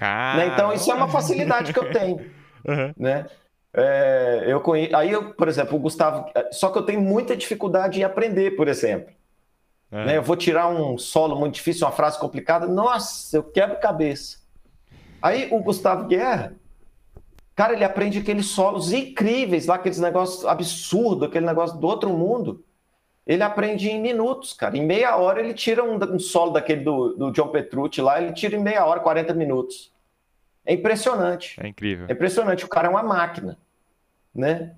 Né? Então, isso é uma facilidade que eu tenho. Uhum. Né? É, eu conhe... Aí, eu, por exemplo, o Gustavo. Só que eu tenho muita dificuldade em aprender, por exemplo. Uhum. Né? Eu vou tirar um solo muito difícil, uma frase complicada. Nossa, eu quebro cabeça. Aí o Gustavo Guerra, cara, ele aprende aqueles solos incríveis lá, aqueles negócios absurdos, aquele negócio do outro mundo. Ele aprende em minutos, cara. Em meia hora ele tira um, um solo daquele do, do John Petrucci lá, ele tira em meia hora, 40 minutos. É impressionante. É incrível. É impressionante. O cara é uma máquina, né?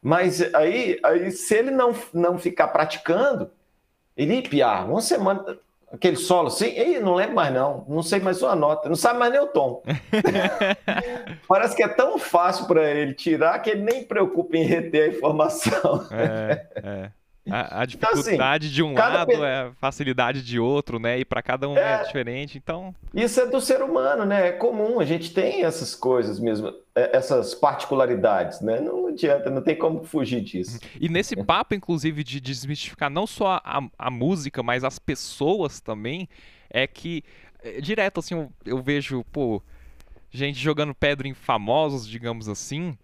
Mas aí, aí se ele não, não ficar praticando, ele piar uma semana, aquele solo assim, ei, não lembro mais não, não sei mais uma nota, não sabe mais nem o tom. Parece que é tão fácil para ele tirar que ele nem preocupa em reter a informação. É, é. A, a dificuldade então, assim, de um lado pe... é a facilidade de outro, né? E para cada um é... é... diferente, então... Isso é do ser humano, né? É comum, a gente tem essas coisas mesmo, é, essas particularidades, né? Não adianta, não tem como fugir disso. E nesse papo, inclusive, de desmistificar não só a, a música, mas as pessoas também, é que, é, direto, assim, eu, eu vejo, pô, gente jogando pedra em famosos, digamos assim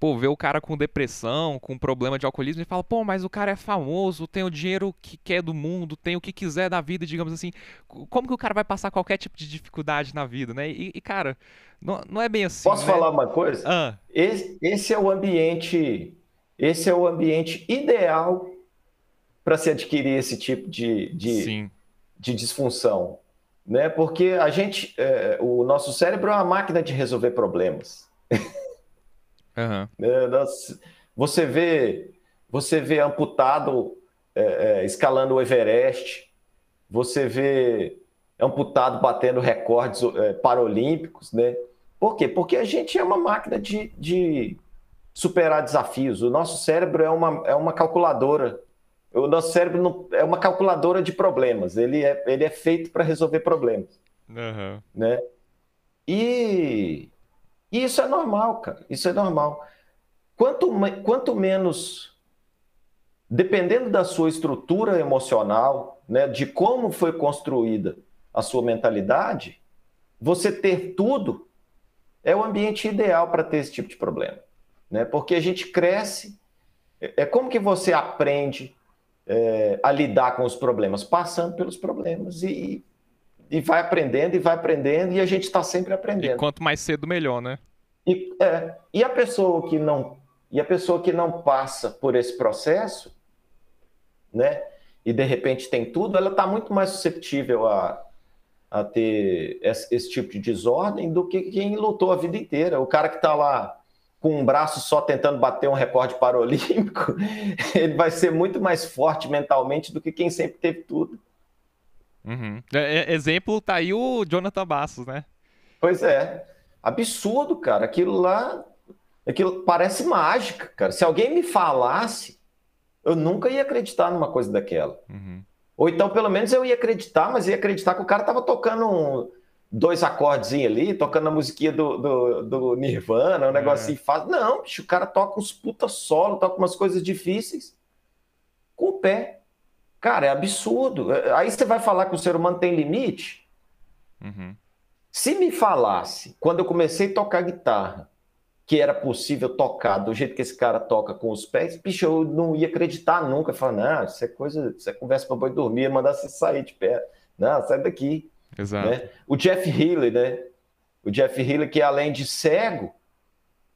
pô, vê o cara com depressão, com problema de alcoolismo e fala, pô, mas o cara é famoso, tem o dinheiro que quer do mundo, tem o que quiser da vida, digamos assim. Como que o cara vai passar qualquer tipo de dificuldade na vida, né? E, e cara, não, não é bem assim. Posso né? falar uma coisa? Ah. Esse, esse é o ambiente, esse é o ambiente ideal para se adquirir esse tipo de, de, de disfunção. Né? Porque a gente, é, o nosso cérebro é uma máquina de resolver problemas. Uhum. você vê, você vê amputado é, é, escalando o Everest, você vê amputado batendo recordes é, paralímpicos, né? Por quê? Porque a gente é uma máquina de, de, superar desafios. O nosso cérebro é uma, é uma calculadora. O nosso cérebro não, é uma calculadora de problemas. Ele é, ele é feito para resolver problemas. Uhum. Né? E, e isso é normal, cara. Isso é normal. Quanto, quanto menos, dependendo da sua estrutura emocional, né, de como foi construída a sua mentalidade, você ter tudo é o ambiente ideal para ter esse tipo de problema. Né? Porque a gente cresce. É, é como que você aprende é, a lidar com os problemas? Passando pelos problemas e, e vai aprendendo e vai aprendendo e a gente está sempre aprendendo. E quanto mais cedo, melhor, né? E, é, e a pessoa que não e a pessoa que não passa por esse processo, né? E de repente tem tudo, ela está muito mais susceptível a, a ter esse, esse, tipo de desordem do que quem lutou a vida inteira. O cara que está lá com um braço só tentando bater um recorde paralímpico, ele vai ser muito mais forte mentalmente do que quem sempre teve tudo. Uhum. É, é, exemplo, tá aí o Jonathan Bassos, né? Pois é. Absurdo, cara. Aquilo lá. Aquilo parece mágica, cara. Se alguém me falasse, eu nunca ia acreditar numa coisa daquela. Uhum. Ou então, pelo menos, eu ia acreditar, mas ia acreditar que o cara tava tocando um, dois acordes ali, tocando a musiquinha do, do, do Nirvana, um é. negocinho fácil. Não, bicho, o cara toca uns puta solo, toca umas coisas difíceis com o pé. Cara, é absurdo. É, aí você vai falar que o ser humano tem limite? Uhum. Se me falasse, quando eu comecei a tocar guitarra, que era possível tocar do jeito que esse cara toca com os pés, bicho, eu não ia acreditar nunca. Falar, não, isso é coisa, isso é conversa para boi dormir, mandar você sair de pé. Não, sai daqui. Exato. Né? O Jeff Healy, né? O Jeff Healy, que além de cego,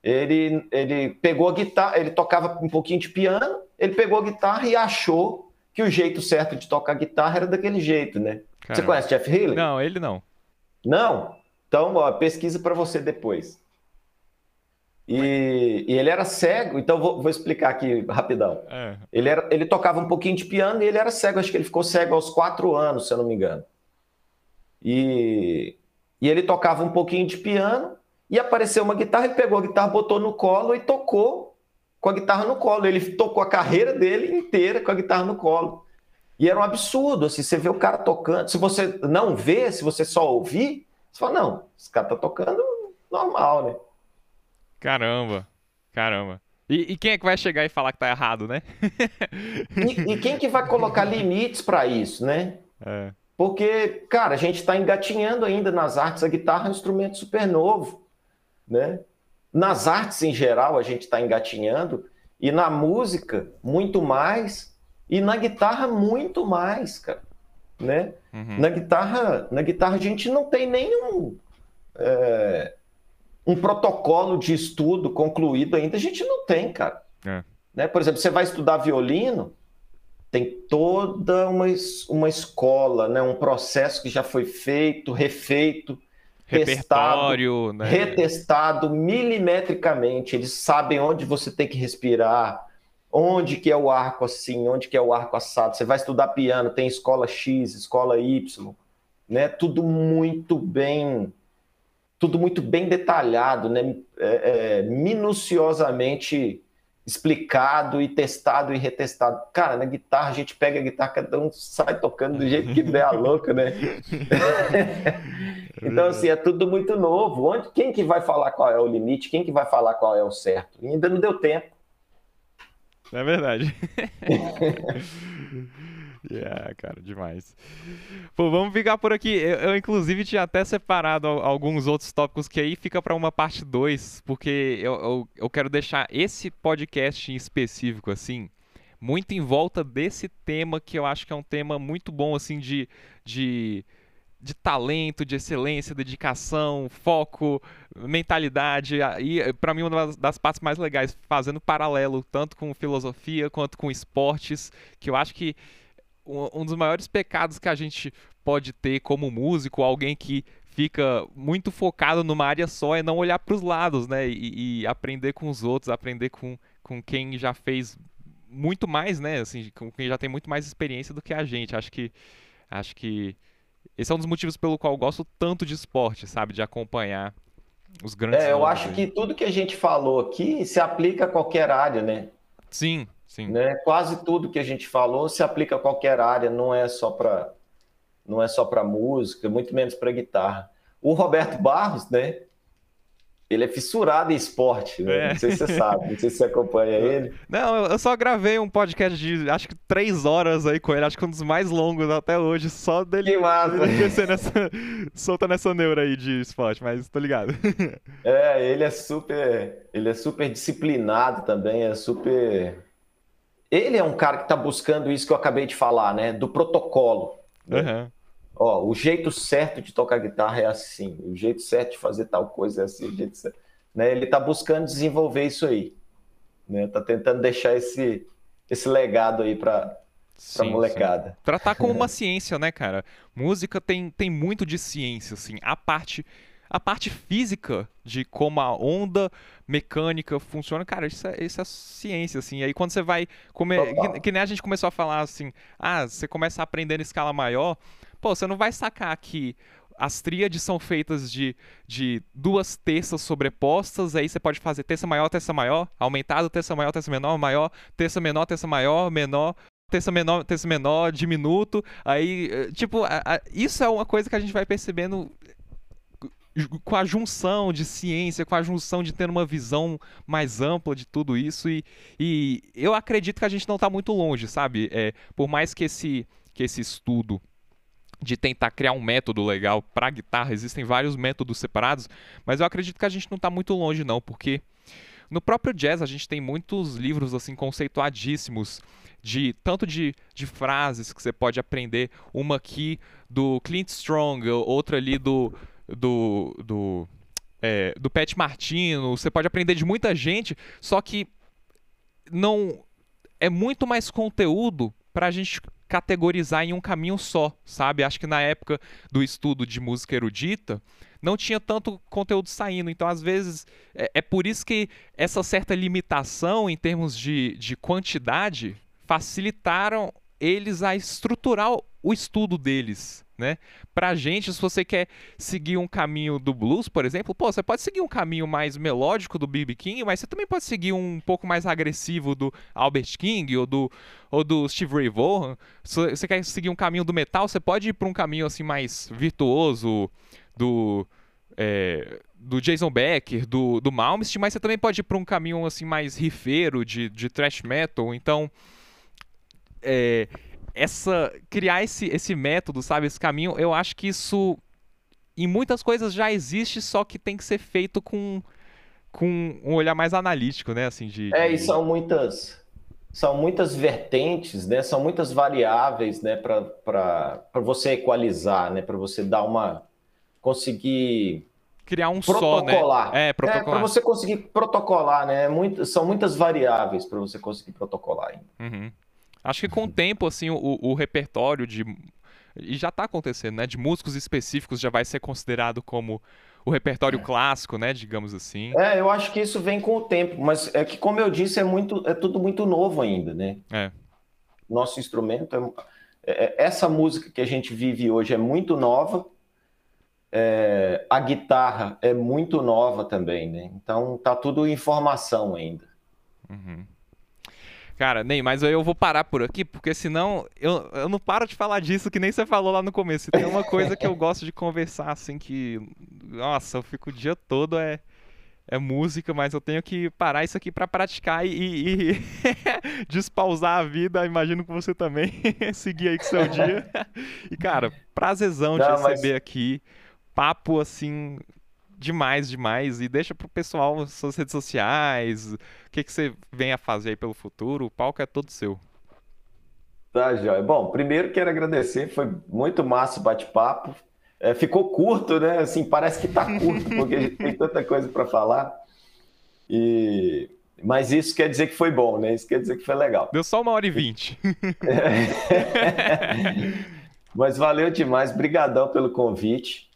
ele, ele pegou a guitarra, ele tocava um pouquinho de piano, ele pegou a guitarra e achou que o jeito certo de tocar guitarra era daquele jeito, né? Caramba. Você conhece Jeff Healy? Não, ele não. Não? Então, ó, pesquisa para você depois. E, e, ele era cego, então vou, vou explicar aqui rapidão. É. Ele, era, ele tocava um pouquinho de piano e ele era cego, acho que ele ficou cego aos quatro anos, se eu não me engano. E, e ele tocava um pouquinho de piano e apareceu uma guitarra, ele pegou a guitarra, botou no colo e tocou com a guitarra no colo. Ele tocou a carreira dele inteira com a guitarra no colo. E era um absurdo, assim, você vê o cara tocando, se você não vê, se você só ouvir, você fala, não, esse cara tá tocando normal, né? Caramba, caramba. E, e, quem é que vai chegar e falar que tá errado, né? e, e, quem que vai colocar limites para isso, né? É. Porque, cara, a gente está engatinhando ainda nas artes, a guitarra é um instrumento super novo, né? Nas artes em geral a gente está engatinhando, e na música muito mais, e na guitarra muito mais, cara, né? Uhum. Na guitarra, na guitarra a gente não tem nenhum é, um protocolo de estudo concluído ainda, a gente não tem, cara. É. Né? Por exemplo, você vai estudar violino, tem toda uma, uma escola, né? um processo que já foi feito, refeito, testado, né? retestado milimetricamente. Eles sabem onde você tem que respirar, onde que é o arco assim, onde que é o arco assado. Você vai estudar piano, tem escola X, escola Y, né? Tudo muito bem tudo muito bem detalhado, né? É, é, minuciosamente explicado e testado e retestado. Cara, na guitarra a gente pega a guitarra, cada um sai tocando do jeito que der a louca, né? então, assim, é tudo muito novo. Onde, quem que vai falar qual é o limite? Quem que vai falar qual é o certo? E ainda não deu tempo. É verdade. Yeah, cara, demais. Pô, vamos ficar por aqui. Eu, eu, inclusive, tinha até separado alguns outros tópicos que aí fica para uma parte 2, porque eu, eu, eu quero deixar esse podcast em específico, assim, muito em volta desse tema que eu acho que é um tema muito bom, assim, de. de de talento, de excelência, dedicação, foco, mentalidade. E para mim uma das partes mais legais, fazendo paralelo tanto com filosofia quanto com esportes, que eu acho que um dos maiores pecados que a gente pode ter como músico, alguém que fica muito focado numa área só, é não olhar para os lados, né? E, e, aprender com os outros, aprender com, com quem já fez muito mais, né? Assim, com quem já tem muito mais experiência do que a gente. Acho que acho que esse é um dos motivos pelo qual eu gosto tanto de esporte, sabe? De acompanhar os grandes. É, eu acho aí. que tudo que a gente falou aqui se aplica a qualquer área, né? Sim, sim. Né? Quase tudo que a gente falou se aplica a qualquer área, não é só para não é só para música, muito menos para guitarra. O Roberto Barros, né? Ele é fissurado em esporte, né? é. não sei se você sabe, não sei se você acompanha ele. Não, eu só gravei um podcast de acho que três horas aí com ele, acho que um dos mais longos até hoje, só dele, que massa. dele nessa, soltando essa neura aí de esporte, mas tô ligado. É, ele é super, ele é super disciplinado também, é super... Ele é um cara que tá buscando isso que eu acabei de falar, né? Do protocolo. Né? Uhum. Ó, o jeito certo de tocar guitarra é assim, o jeito certo de fazer tal coisa é assim, o jeito certo. Né? Ele está buscando desenvolver isso aí. Né? Tá tentando deixar esse, esse legado aí para pra molecada. Sim. Tratar como uma ciência, né, cara? Música tem, tem muito de ciência, assim. A parte a parte física de como a onda mecânica funciona, cara, isso é, isso é ciência, assim. E aí quando você vai. Come... Que, que, nem a gente começou a falar assim, ah, você começa a aprender em escala maior, pô, você não vai sacar que as tríades são feitas de, de duas terças sobrepostas, aí você pode fazer terça maior, terça maior, aumentado, terça maior, terça menor, maior, terça menor, terça maior, menor, terça menor, terça menor, diminuto. Aí, eh, tipo, a, a, isso é uma coisa que a gente vai percebendo com a junção de ciência, com a junção de ter uma visão mais ampla de tudo isso. E, e eu acredito que a gente não está muito longe, sabe? É, por mais que esse, que esse estudo de tentar criar um método legal para guitarra, existem vários métodos separados, mas eu acredito que a gente não está muito longe não, porque no próprio jazz a gente tem muitos livros assim conceituadíssimos de tanto de, de frases que você pode aprender, uma aqui do Clint Strong, outra ali do do, do, é, do Pat Martino, você pode aprender de muita gente, só que não é muito mais conteúdo para a gente categorizar em um caminho só, sabe? Acho que na época do estudo de música erudita não tinha tanto conteúdo saindo, então às vezes é, é por isso que essa certa limitação em termos de, de quantidade facilitaram eles a estruturar o estudo deles, né? Pra gente, se você quer seguir um caminho do blues, por exemplo, pô, você pode seguir um caminho mais melódico do B.B. King, mas você também pode seguir um pouco mais agressivo do Albert King ou do, ou do Steve Ray Vaughan. Se você quer seguir um caminho do metal, você pode ir para um caminho assim mais virtuoso do é, do Jason Becker, do, do Malmsteen, mas você também pode ir para um caminho assim mais rifeiro de, de thrash metal. Então, é, essa criar esse, esse método, sabe, esse caminho, eu acho que isso em muitas coisas já existe, só que tem que ser feito com, com um olhar mais analítico, né, assim, de, É, e são muitas são muitas vertentes, né, são muitas variáveis, né, para você equalizar, né, para você dar uma conseguir criar um protocolar. só, né? É, protocolar. É, para você conseguir protocolar, né? É muito, são muitas variáveis para você conseguir protocolar ainda. Uhum. Acho que com o tempo, assim, o, o repertório de. E já está acontecendo, né? De músicos específicos já vai ser considerado como o repertório é. clássico, né? Digamos assim. É, eu acho que isso vem com o tempo, mas é que, como eu disse, é, muito, é tudo muito novo ainda, né? É. Nosso instrumento é, é essa música que a gente vive hoje é muito nova. É, a guitarra é muito nova também, né? Então tá tudo em formação ainda. Uhum. Cara, nem, mas eu vou parar por aqui, porque senão eu, eu não paro de falar disso que nem você falou lá no começo. Tem uma coisa que eu gosto de conversar, assim, que. Nossa, eu fico o dia todo é, é música, mas eu tenho que parar isso aqui para praticar e, e, despausar a vida. Imagino que você também seguir aí com seu dia. E, cara, prazerzão de receber mas... aqui. Papo assim, demais, demais. E deixa pro pessoal suas redes sociais, o que, que você vem a fazer aí pelo futuro. O palco é todo seu. Tá, Joia. Bom, primeiro quero agradecer, foi muito massa o bate-papo. É, ficou curto, né? Assim, parece que tá curto, porque a gente tem tanta coisa para falar. E... Mas isso quer dizer que foi bom, né? Isso quer dizer que foi legal. Deu só uma hora e vinte. Mas valeu demais, brigadão pelo convite.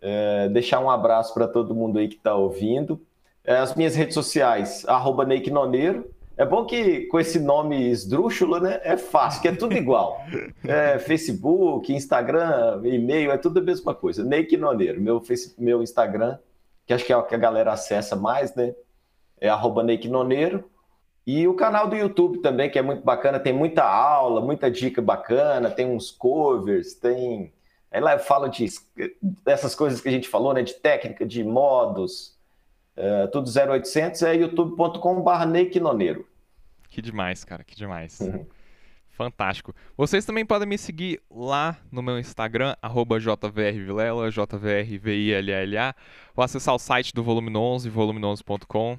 É, deixar um abraço para todo mundo aí que está ouvindo. É, as minhas redes sociais, arroba Neik Noneiro. É bom que com esse nome esdrúxulo, né? É fácil, que é tudo igual. É, Facebook, Instagram, e-mail, é tudo a mesma coisa. Neik Noneiro, meu, face, meu Instagram que acho que é o que a galera acessa mais, né? É arroba Neik Noneiro. E o canal do YouTube também, que é muito bacana, tem muita aula, muita dica bacana, tem uns covers, tem. Aí lá eu falo de, dessas coisas que a gente falou, né? De técnica, de modos, uh, tudo 0800 é youtube.com.br Noneiro. Que demais, cara, que demais. Uhum. Fantástico. Vocês também podem me seguir lá no meu Instagram, jvrvilela, jvrvilla, ou acessar o site do Volume 11, volume11.com.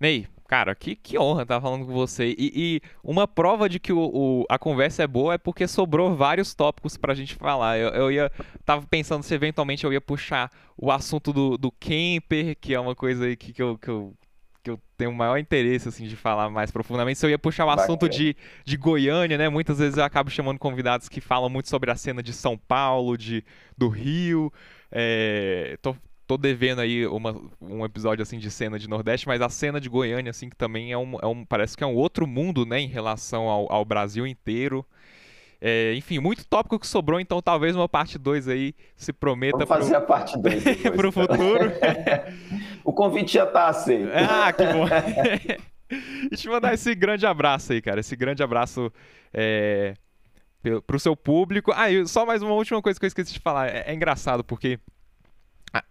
Ney, cara, que, que honra estar falando com você. E, e uma prova de que o, o, a conversa é boa é porque sobrou vários tópicos pra gente falar. Eu, eu ia. Tava pensando se eventualmente eu ia puxar o assunto do, do camper, que é uma coisa aí que, que, eu, que, eu, que eu tenho o maior interesse assim, de falar mais profundamente. Se eu ia puxar o assunto de, de Goiânia, né? Muitas vezes eu acabo chamando convidados que falam muito sobre a cena de São Paulo, de, do Rio. É, tô, tô devendo aí uma, um episódio assim de cena de Nordeste, mas a cena de Goiânia, assim, que também é um, é um parece que é um outro mundo, né, em relação ao, ao Brasil inteiro. É, enfim, muito tópico que sobrou, então talvez uma parte 2 aí se prometa. Vamos fazer pro... a parte 2 para o futuro. o convite já tá aceito. Ah, que bom. e te mandar esse grande abraço aí, cara. Esse grande abraço é, para o seu público. Ah, e só mais uma última coisa que eu esqueci de falar. É, é engraçado porque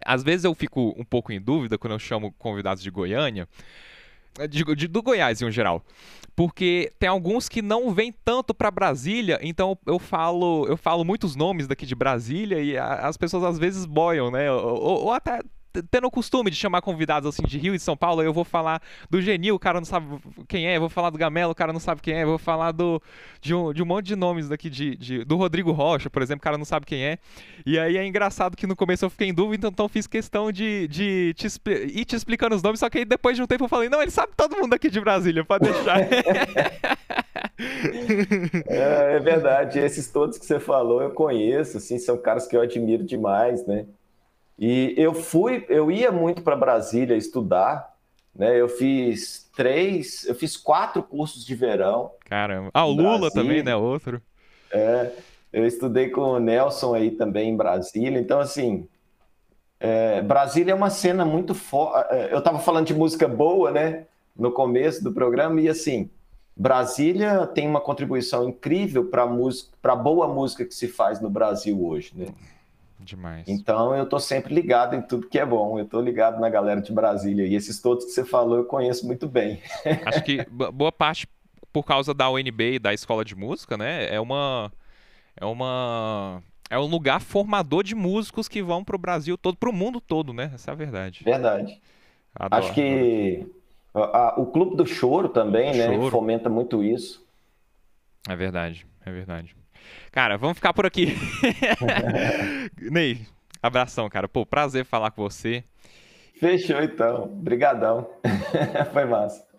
às vezes eu fico um pouco em dúvida quando eu chamo convidados de Goiânia, eh, de, do Goiás em geral, porque tem alguns que não vêm tanto para Brasília, então eu falo eu falo muitos nomes daqui de Brasília e a, as pessoas às vezes boiam, né? Ou, ou, até tendo o costume de chamar convidados assim de Rio e de São Paulo, eu vou falar do Genil, o cara não sabe quem é, eu vou falar do Gamelo, o cara não sabe quem é, eu vou falar do, de, um, de um monte de nomes daqui, de, de, do Rodrigo Rocha, por exemplo, o cara não sabe quem é. E aí é engraçado que no começo eu fiquei em dúvida, então fiz questão de, de te, ir te explicando os nomes, só que aí depois de um tempo eu falei, não, ele sabe todo mundo aqui de Brasília, pode deixar. é, é verdade, esses todos que você falou eu conheço, assim, são caras que eu admiro demais, né? E eu fui, eu ia muito para Brasília estudar, né? Eu fiz três, eu fiz quatro cursos de verão. Caramba. Ah, o Lula também, né? Outro. É, eu estudei com o Nelson aí também em Brasília. Então, assim, é, Brasília é uma cena muito forte. É, eu estava falando de música boa, né? No começo do programa, e assim, Brasília tem uma contribuição incrível para música, para boa música que se faz no Brasil hoje, né? Demais. Então eu tô sempre ligado em tudo que é bom. Eu tô ligado na galera de Brasília. E esses todos que você falou eu conheço muito bem. Acho que boa parte por causa da UNB e da escola de música, né? É uma. É uma. É um lugar formador de músicos que vão pro Brasil todo, pro mundo todo, né? Essa é a verdade. Verdade. Adoro, Acho que a, o Clube do Choro também, né? Choro. Fomenta muito isso. É verdade, é verdade. Cara, vamos ficar por aqui. Ney, abração, cara. Pô, prazer falar com você. Fechou então. Obrigadão. Foi massa.